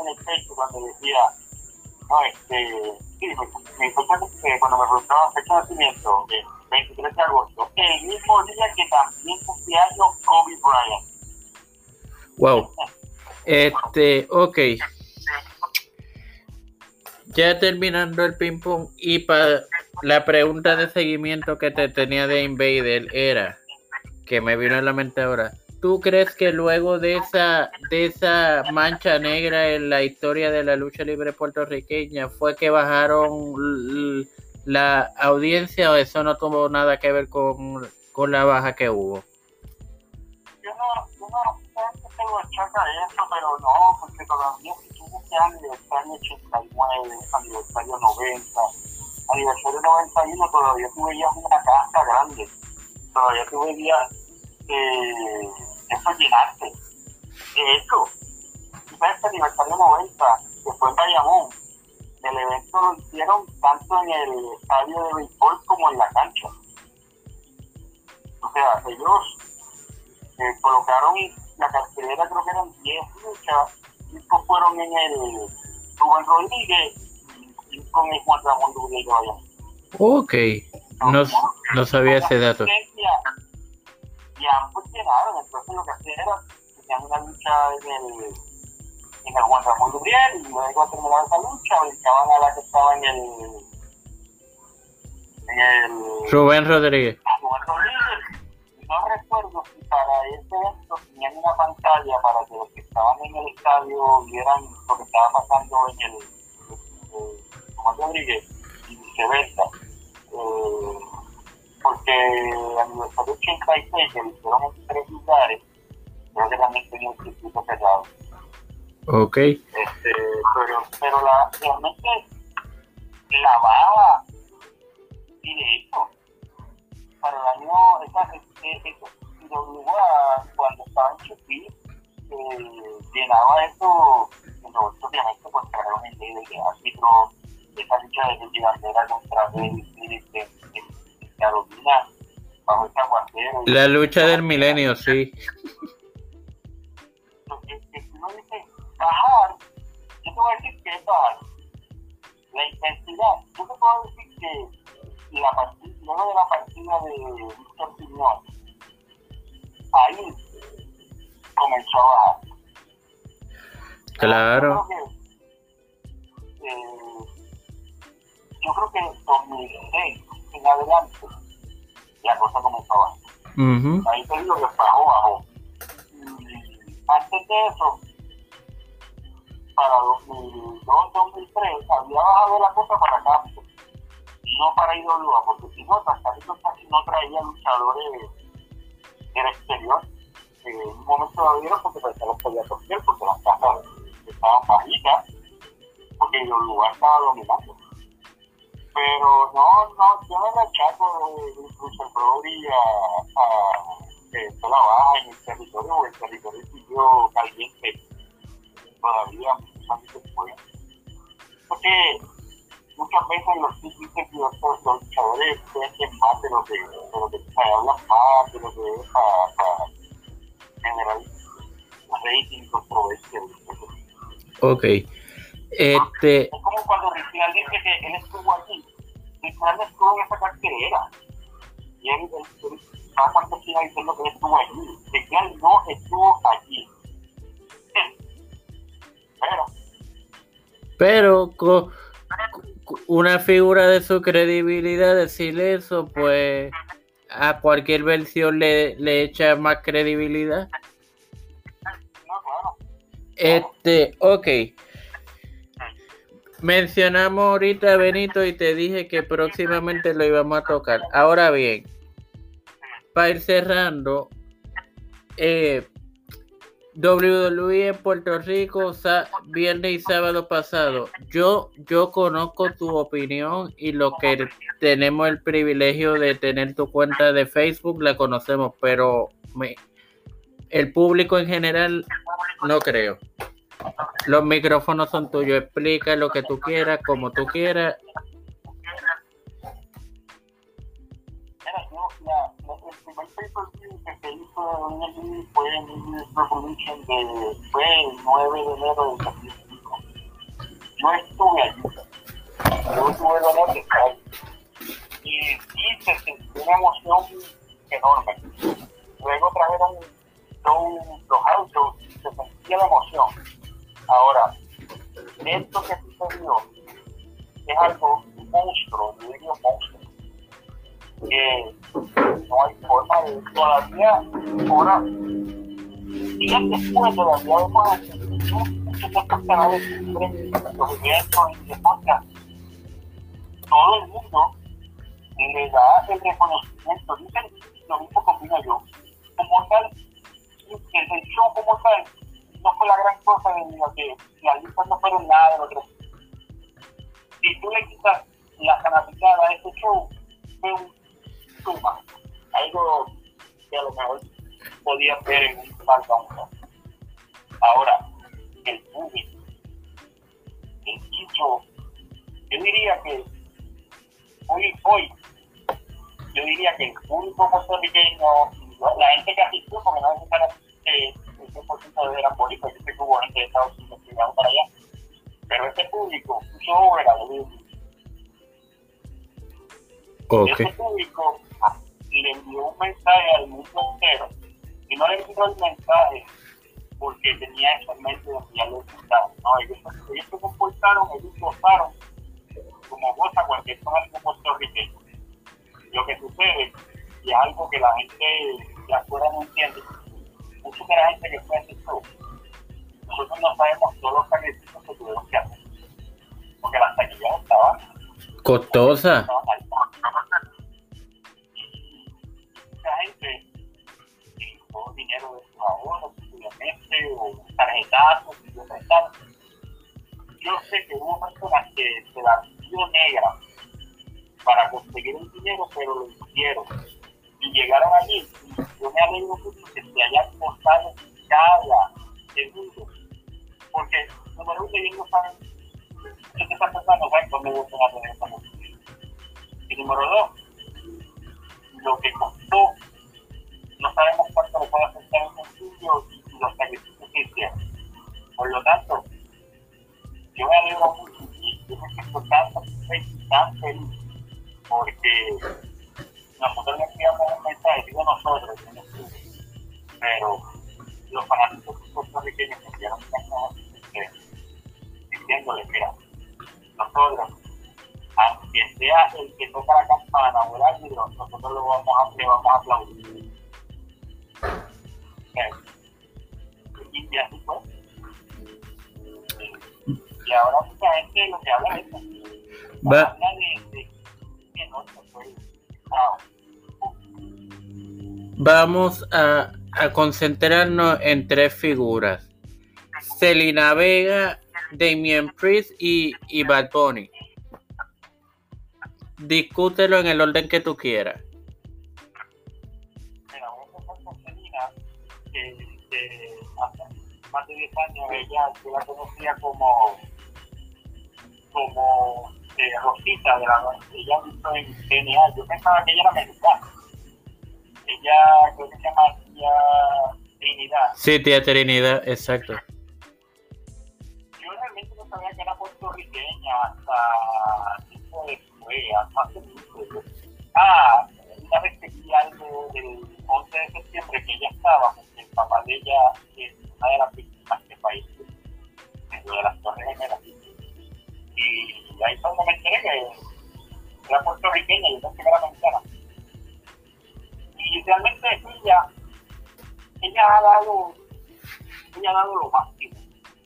en el pecho cuando decía, no, este, sí, me, importa que cuando me preguntaba fecha de nacimiento, el 23 de agosto, el mismo día que también cumplía años Kobe Bryant. Wow. Este, ok. Ya terminando el ping pong y para la pregunta de seguimiento que te tenía de Invader era que me vino a la mente ahora. ¿Tú crees que luego de esa de esa mancha negra en la historia de la lucha libre puertorriqueña fue que bajaron la audiencia o eso no tuvo nada que ver con, con la baja que hubo? Yo no, yo no tengo achaca a eso, pero no, porque todavía si tuvo que aniversario 89, aniversario 90, aniversario 91, todavía tú veías una casa grande, todavía tú veías eh, eso llenarse. De hecho, que aniversario 90, que fue en Bayamón, el evento lo hicieron tanto en el estadio de béisbol como en la cancha. O sea, ellos eh, colocaron la cartelera, creo que eran 10 luchas, cinco fueron en el Rubén Rodríguez y cinco en el Juan Ramón Bayamón. Ok. No, no sabía ese dato. Y ambos llenaron, entonces lo que hacían era, tenían una lucha en el, en el Juan Ramón Dubriel y luego terminaron esa lucha, brincaban a la que estaba en el, en el Rubén Rodríguez. Rubén Rodríguez. No recuerdo si para ese evento tenían una pantalla para que los que estaban en el estadio vieran lo que estaba pasando en el eh, Rubén Rodríguez y viceversa. Eh, porque el aniversario 86 que lo hicieron en tres lugares, creo que también tenía un circuito cerrado. Ok. Este, pero, pero la, realmente la baja tiene eso. Para el año, esa, esa, esa, esa cuando estaba en Chupí, eh, llenaba eso, pero obviamente pues trajeron el ley de árbitro, esa lucha de Luis Bandera contra de Carolina, bajo ese aguacero. La lucha del milenio, sí. Si uno dice bajar, yo te voy a decir que es bajar. La intensidad, yo te puedo decir que la partida, luego de la partida de Víctor Piñón, ahí comenzó a bajar. Claro. Yo creo que, eh, yo creo que en 2006 en adelante la cosa comenzó a bajar. Ujú. Ahí te digo que bajó, bajó. Y antes de eso, para 2002, 2003, había bajado la cosa para acá, no para IWA, porque si no, Tascarito casi no traía luchadores del exterior. Eh, en un momento lo dieron porque pensé los podía torcer, porque las casas estaban bajitas, porque IWA estaba dominando. Pero no, no, yo no le achaco de incluso el Brody a, a que se la baja en el territorio, o el territorio siguió caliente todavía muchos años después. Porque muchas veces los ciclistas y los, los luchadores piensan más de lo que, de lo que se hablan más, de lo que es para, para generar rating, controversia. Ok. Este, Es como cuando Ricial dice que él estuvo allí. Ricial estuvo en esa cartelera. Y él, él, va cuando siga diciendo que él estuvo allí. Ricial no estuvo allí. Pero, pero con una figura de su credibilidad decirle eso, pues a cualquier versión le, le echa más credibilidad. Este, ok. Mencionamos ahorita a Benito y te dije que próximamente lo íbamos a tocar. Ahora bien, para ir cerrando, eh, WWE en Puerto Rico, viernes y sábado pasado. Yo, yo conozco tu opinión y lo que tenemos el privilegio de tener tu cuenta de Facebook, la conocemos, pero el público en general no creo. Los micrófonos son tuyos, explica lo que tú quieras, como tú quieras. que se hizo en fue en Revolution de, fue el 9 de enero del 2005. Yo estuve allí. Yo tuve el honor. Y, y se sintió una emoción enorme. Luego trajeron los autos y se sentía la emoción. Ahora, esto que sucedió es algo monstruo, yo diría monstruo que no hay forma de todavía. Ahora días después todavía vemos muchos estos canales los eventos y de todo el mundo le da el reconocimiento. Dicen lo mismo opino yo como tal el show como tal no fue la gran cosa de lo que las listas no fueron nada de lo que si tú le quitas la fanaticada a este show fue un suma, algo que a lo mejor podía ver en un SmackDown. Ahora, el público, el dicho, yo diría que hoy, hoy, yo diría que el público puertorriqueño, la gente que asistió, porque no necesariamente el 100% de yo sé que hubo gente de Estados Unidos que para allá, pero este público, yo era de Okay. Ese público le envió un mensaje al mundo entero y no le envió el mensaje porque tenía eso en mente de enviarle el mensaje. No, ellos, ellos se comportaron, ellos gozaron como goza cualquier fanático puertorriqueño. Lo que sucede, y es algo que la gente de afuera no entiende, mucha de la gente que fue a ese show, nosotros no sabemos todos los sacrificios que tuvieron que hacer. Porque las taquillas estaban costosas. Mucha gente todo dinero de sus ahorros, obviamente, o tarjetazos, Yo sé que hubo personas que se la dio negra para conseguir el dinero, pero lo hicieron. Y llegaron allí. Yo me alegro mucho que se hayan costado cada segundo. Porque, número uno, ellos no saben, esas personas no saben dónde van a tener esa. Y número dos, lo que costó, no sabemos cuánto lo puede afectar un estudio y los sacrificios que hicieron. Por lo tanto, yo me alegro mucho y yo me siento tan satisfecho tan feliz porque nosotros le enviamos un mensaje, digo nosotros, el pero los fanáticos puertorriqueños enviaron un mensaje diciéndole, mira, nosotros aunque sea el que toca la campana o el árbitro, nosotros lo vamos a, le vamos a aplaudir. Y así fue. Y ahora mucha gente lo que habla es eso. Habla de, de que no se. Wow. Vamos a, a concentrarnos en tres figuras. Selina Vega, Damien Priest y, y Bad Bunny discútelo en el orden que tú quieras. Mira, vamos a con Selena, que, que hace más de 10 años ella, yo la conocía como, como eh, Rosita, de la, ella visto en Genial. Yo pensaba que ella era mexicana. Ella creo que se llama tía Trinidad. Sí, tía Trinidad, exacto. Yo realmente no sabía que era puertorriqueña hasta Ah, una vez que algo del 11 de septiembre que ella estaba, porque el papá de ella es una de las víctimas que falleció en lo de las Torres Gemelas. Y ahí fue donde me que era puertorriqueña y pensé que era mexicana. Y realmente ella, ella ha dado, ella ha dado lo máximo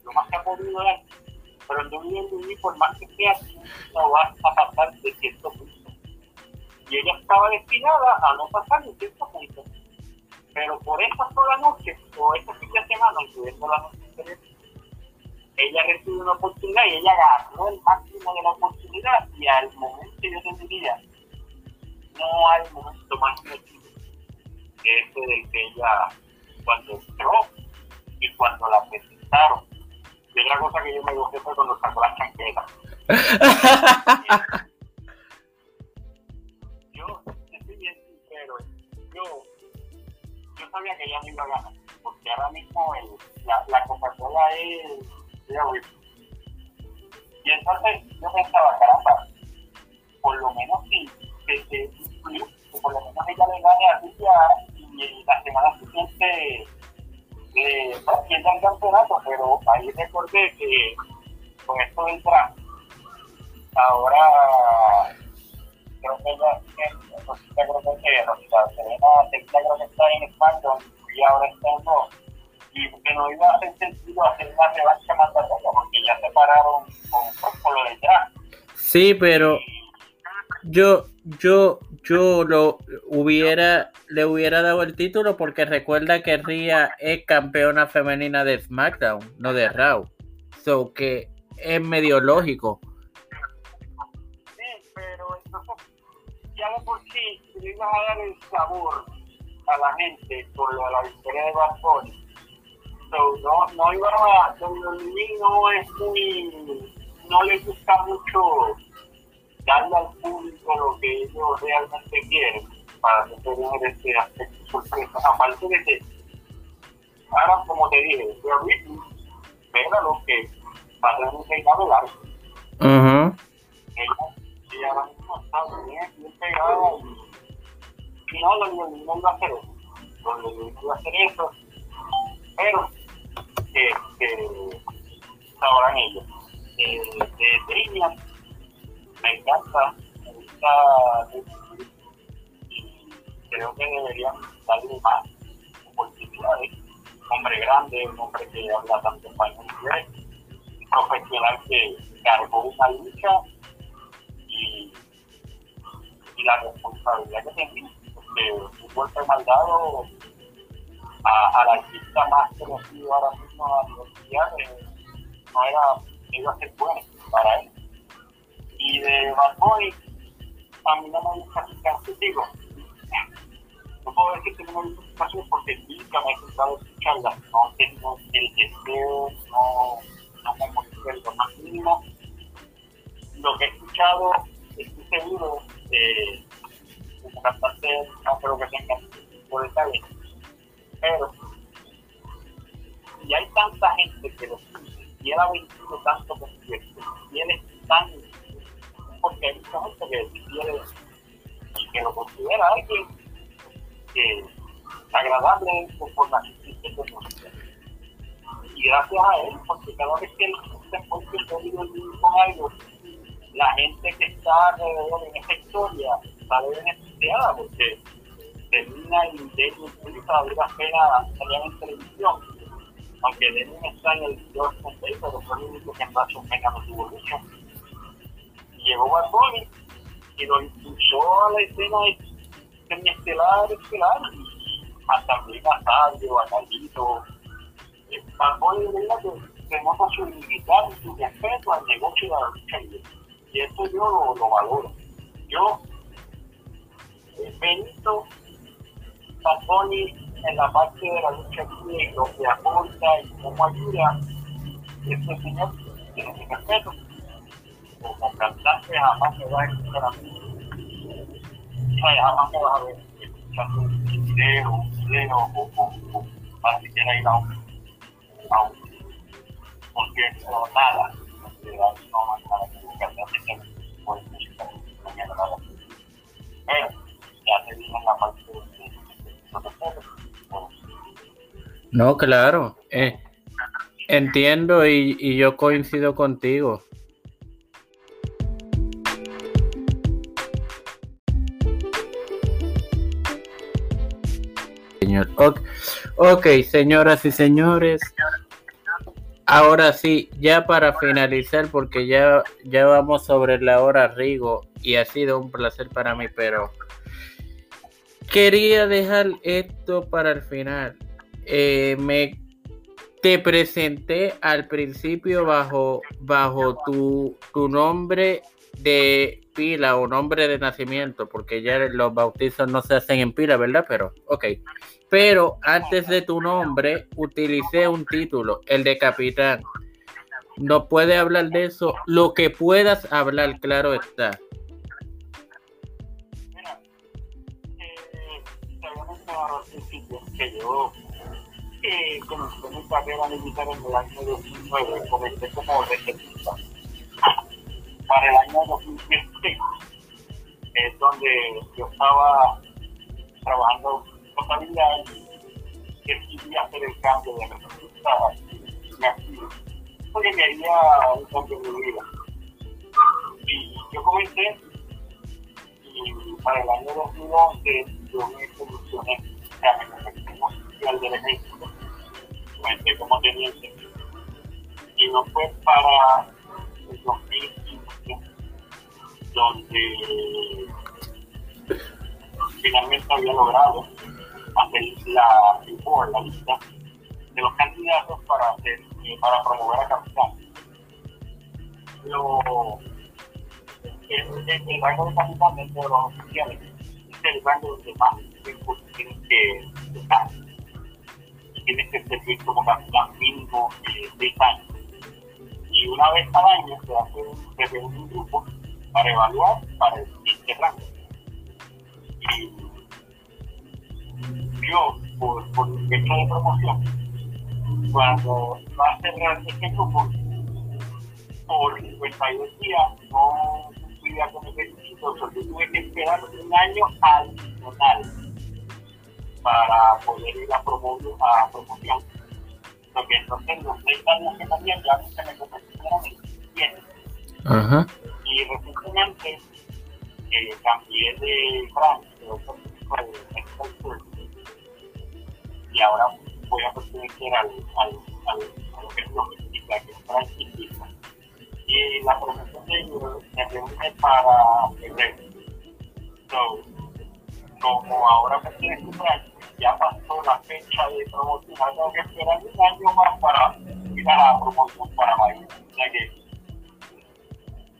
lo más que ha podido dar, pero en WWE, por más que sea, no va a pasar de cierto punto. Y ella estaba destinada a no pasar de cierto punto. Pero por esa sola noche, o esa fin de semana, incluyendo la noche ella recibió una oportunidad y ella agarró el máximo de la oportunidad y al momento yo te diría, no hay momento más emotivo que ese del que ella cuando entró y cuando la presentaron. Y otra cosa que yo me gocé fue cuando sacó las chanquetas. yo, estoy bien sincero, yo, yo sabía que ella no iba a ganar, porque ahora mismo el, la, la Coca-Cola es y entonces yo pensaba, caramba, por lo menos sí, que, que, que por lo menos ella le gane a Lidia y la semana siguiente eh, pierda el campeonato, pero ahí recordé que con esto del draft, ahora creo que ella, Rosita creo que Rosita Serena, creo que está en SmackDown y ahora está en Raw y que no iba a hacer sentido hacer una revancha mandatoria porque ya se pararon con, con lo del draft. Sí, pero yo, yo, yo lo hubiera, le hubiera dado el título porque recuerda que Ria es campeona femenina de SmackDown, no de Raw. So que es medio lógico. Sí, pero entonces, ya de por le ibas a dar el sabor a la gente por lo de la victoria de Bunny. So, no, no iba a, no es muy, no le gusta mucho darle al público lo que ellos realmente quieren para tener este aspecto sorpresa. Aparte de que, ahora como te dije, yo venga lo que va a tener reinado largo. Uh ella, ella ahora mismo está bien, bien pegada y, y no, lo iba a hacer eso. Lo iba a hacer eso, pero que, que sabrán ellos. Eh, de, de encanta, me gusta y creo que deberían darle más oportunidades. Un hombre grande, un hombre que habla tanto español un profesional que cargó una lucha. Y, y la responsabilidad que tiene, porque un golpe mal dado a, la artista más conocida ahora mismo a nivel mundial eh, no era, iba a ser bueno para él y de Bad a mí no me gusta su digo, no puedo decir que no me gusta su canción porque nunca me he gustado escucharla, no tengo el deseo, no, no me motiva lo más mínimo. Lo que he escuchado, estoy seguro, eh, como cantante no creo que tenga por detalle, pero y hay tanta gente que lo y él ha vendido tanto conciertos, y él es tan porque hay mucha gente que quiere que lo considera alguien que agradable por la existencia de nosotros. Y gracias a él, porque cada vez que él se pone con algo, la gente que está alrededor en esa historia sale beneficiada porque termina y Daniel utiliza la vida pena salir en televisión. Aunque Daniel está en el George pero fue el único que en Razón Pena no tuvo lucha llegó Bad Bunny y lo impulsó a la escena semiestelar, estelar, a también a Sabio, a Carlito. Bad Bunny que tenemos su limitar y su respeto al negocio de la lucha. Y eso yo lo, lo valoro. Yo, eh, Benito, Bad en la parte de la lucha libre, lo que aporta y cómo ayuda, este señor tiene mi respeto cantante jamás o, o, o ir a un, nada. No nada no, claro. Eh, entiendo y, y yo coincido contigo. Ok, señoras y señores, Ahora sí, ya para finalizar, porque ya, ya vamos sobre la hora, Rigo, y ha sido un placer para mí, pero quería dejar esto para el final. Eh, me te presenté al principio bajo, bajo tu, tu nombre de pila o nombre de nacimiento, porque ya los bautizos no se hacen en pila, ¿verdad? Pero, ok. Pero antes de tu nombre utilicé un título, el de capitán. No puede hablar de eso, lo que puedas hablar, claro está. Mira, eh, que yo eh, comencé mi carrera militar en el año 2009, comencé como recepcionista. Para el año 2016 es donde yo estaba trabajando en contabilidad y decidí hacer el cambio de recepcionista porque quería un cambio de vida. Y yo comencé y para el año 2011 yo me solucioné, o sea, me oficial del ejército comencé como teniente. Y no fue para el 2015 donde finalmente había logrado hacer la report, la lista de los candidatos para hacer, eh, para promover a capitán. Lo, el, el, el, rango de capitán dentro de los oficiales es el rango donde más tienen que estar tienes que servir como capitán mínimo de seis años. Y una vez cada año se hace se un grupo para evaluar para rango. Y yo, por, por el hecho de promoción, cuando va a cerrar este grupo, por 52 días no cumplía con el requisito, yo tuve que esperar un año adicional para poder ir a, promover, a promoción. Porque entonces los seis años que tenía ya se me convirtieron en. Ajá. Y recientemente eh, cambié de Francia, de otro tipo y ahora voy a pertenecer al, al, al, lo que es que es. Y la profesión de ellos me reúne para. So, como ahora pertenezco Francia, ya pasó la fecha de promoción, tengo que esperar un año más para ir a la para mayo. Que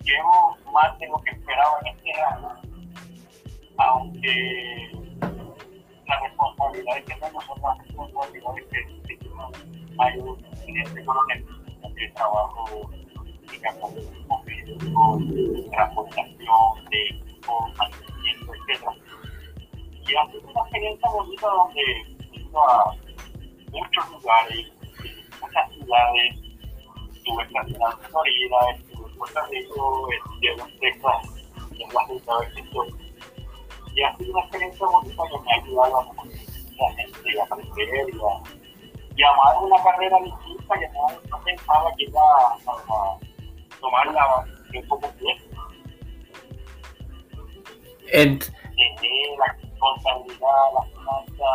llevo más de lo que esperaba en este año, aunque las responsabilidades que tengo son las responsabilidades que tengo mayor en este coronel, que trabajo en campo de transportación, de mantenimiento, etcétera. Y ha sido una experiencia bonita donde he a muchos lugares, muchas ciudades, estuve estacionado en Florida, Puerto Rico, en Texas, en. Y ha sido una experiencia bonita que me ha ayudado a conocer a la gente y a aprender y a, y a amar una carrera distinta que no, no pensaba que iba a, a tomarla tiempo completo. And... la contabilidad, la finanza,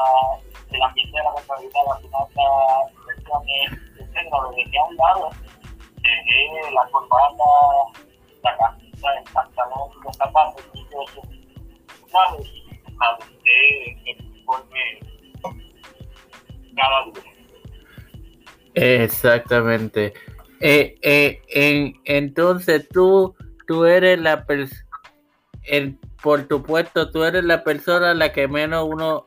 el ambiente de la contabilidad, la finanza, inversiones, etcétera, lo dejé a un lado, la corbata, la camisa, el pantalón, los zapatos, todo eso, ¿sabes? Adopté el uniforme cada día. Exactamente. Eh, eh, en, entonces tú, tú eres la persona, por tu puesto, tú eres la persona a la que menos uno,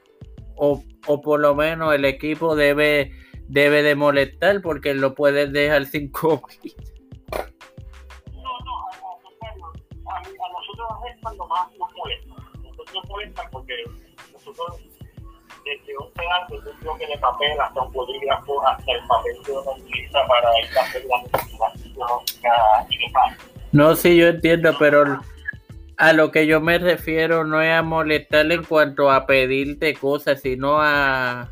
o, o por lo menos el equipo debe, debe de molestar porque lo puedes dejar sin COVID. No, no, al contrario, a, a nosotros es cuando más nos molesta. Nosotros nos molestan porque nosotros desde un pedazo, desde un bloque de papel hasta un polígrafo, hasta el papel que uno utiliza para a hacer la investigación y demás. No, sí, yo entiendo, pero a lo que yo me refiero no es a molestarle en cuanto a pedirte cosas, sino a,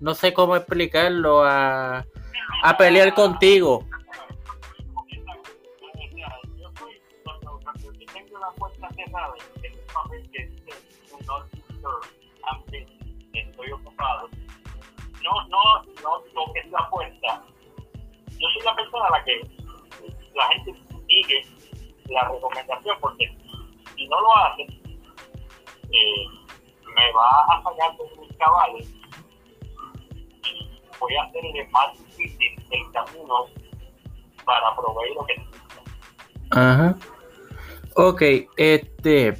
no sé cómo explicarlo, a, a pelear contigo. Estoy ocupado. No, no, no toques la puerta. Yo persona a la que la gente sigue la recomendación, porque si no lo hace, eh, me va a fallar de mis cabales voy a hacer el más difícil el camino para proveer lo que necesito. Ajá. Ok, este.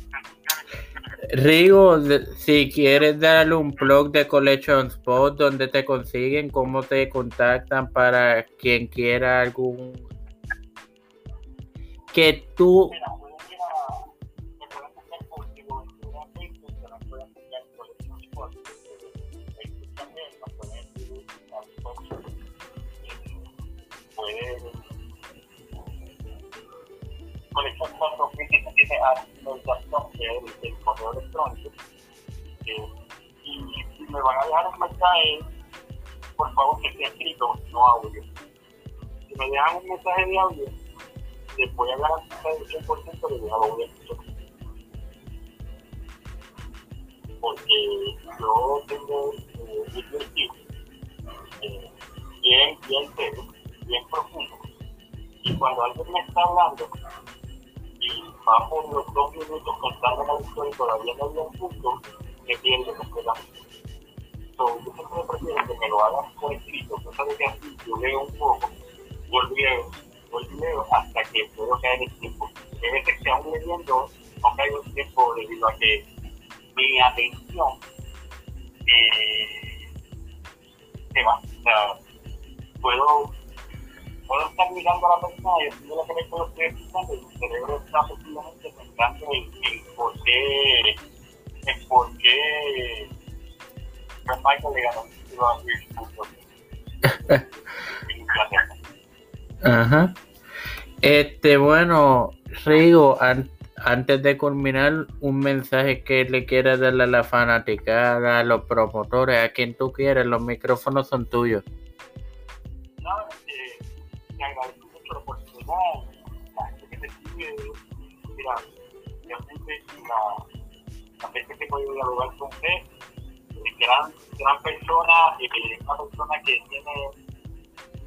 Rigo, si quieres darle un blog de Collection Spot, donde te consiguen, cómo te contactan para quien quiera algún que tú colección 4000 tiene actualización que es el correo electrónico eh, y si me van a dejar un mensaje por favor que sea escrito no audio si me dejan un mensaje de audio les voy a garantizar el 100% de que escuchar porque yo tengo un objetivo eh, bien, bien serio, bien profundo. Y cuando alguien me está hablando va por los dos minutos contando la historia y todavía no había un punto, me pierde completamente. So, yo siempre prefiero que me lo hagan por escrito, cosa de que así yo leo un poco, y y leo hasta que puedo caer el tiempo. Hay veces que aún leyendo no caigo el tiempo debido a que mi atención eh, se va. O sea, puedo puedo estar mirando a la persona y decirle que le estoy explicando y mi cerebro está posiblemente pensando en, en por qué en por qué Michael le ganó a Ajá. Este, bueno, Rigo, an antes de culminar, un mensaje que le quieras darle a la fanaticada, a los promotores, a quien tú quieras, los micrófonos son tuyos. La, la gente que puede dialogar con usted, eh, gran, gran persona, eh, una persona que tiene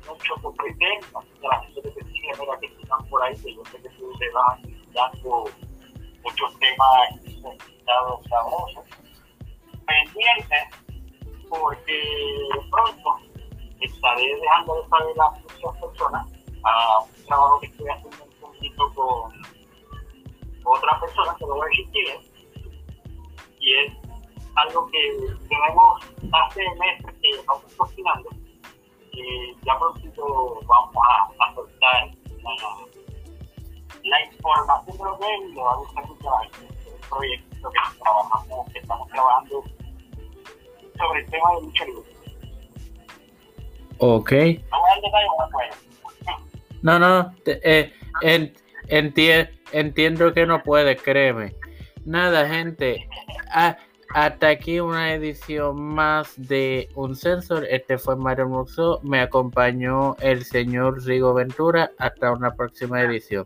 mucho que ofrecer, así que la gente que te sigue, mira, que están por ahí, que yo sé que tú vas dando muchos temas sabrosos, pendientes, porque pronto estaré dejando de saber a muchas personas a un trabajo que estoy haciendo un poquito con otra persona que lo voy a decir y es algo que tenemos hace meses que estamos cocinando y ya pronto vamos a, a soltar la, la, información de lo que es y le va a gustar mucho a el proyecto que trabajamos, que estamos trabajando sobre el tema de lucha libre. Ok. No, no, eh, entiendo que no puede, créeme. Nada, gente. hasta aquí una edición más de Un Sensor. Este fue Mario Muxo. Me acompañó el señor Rigo Ventura. Hasta una próxima edición.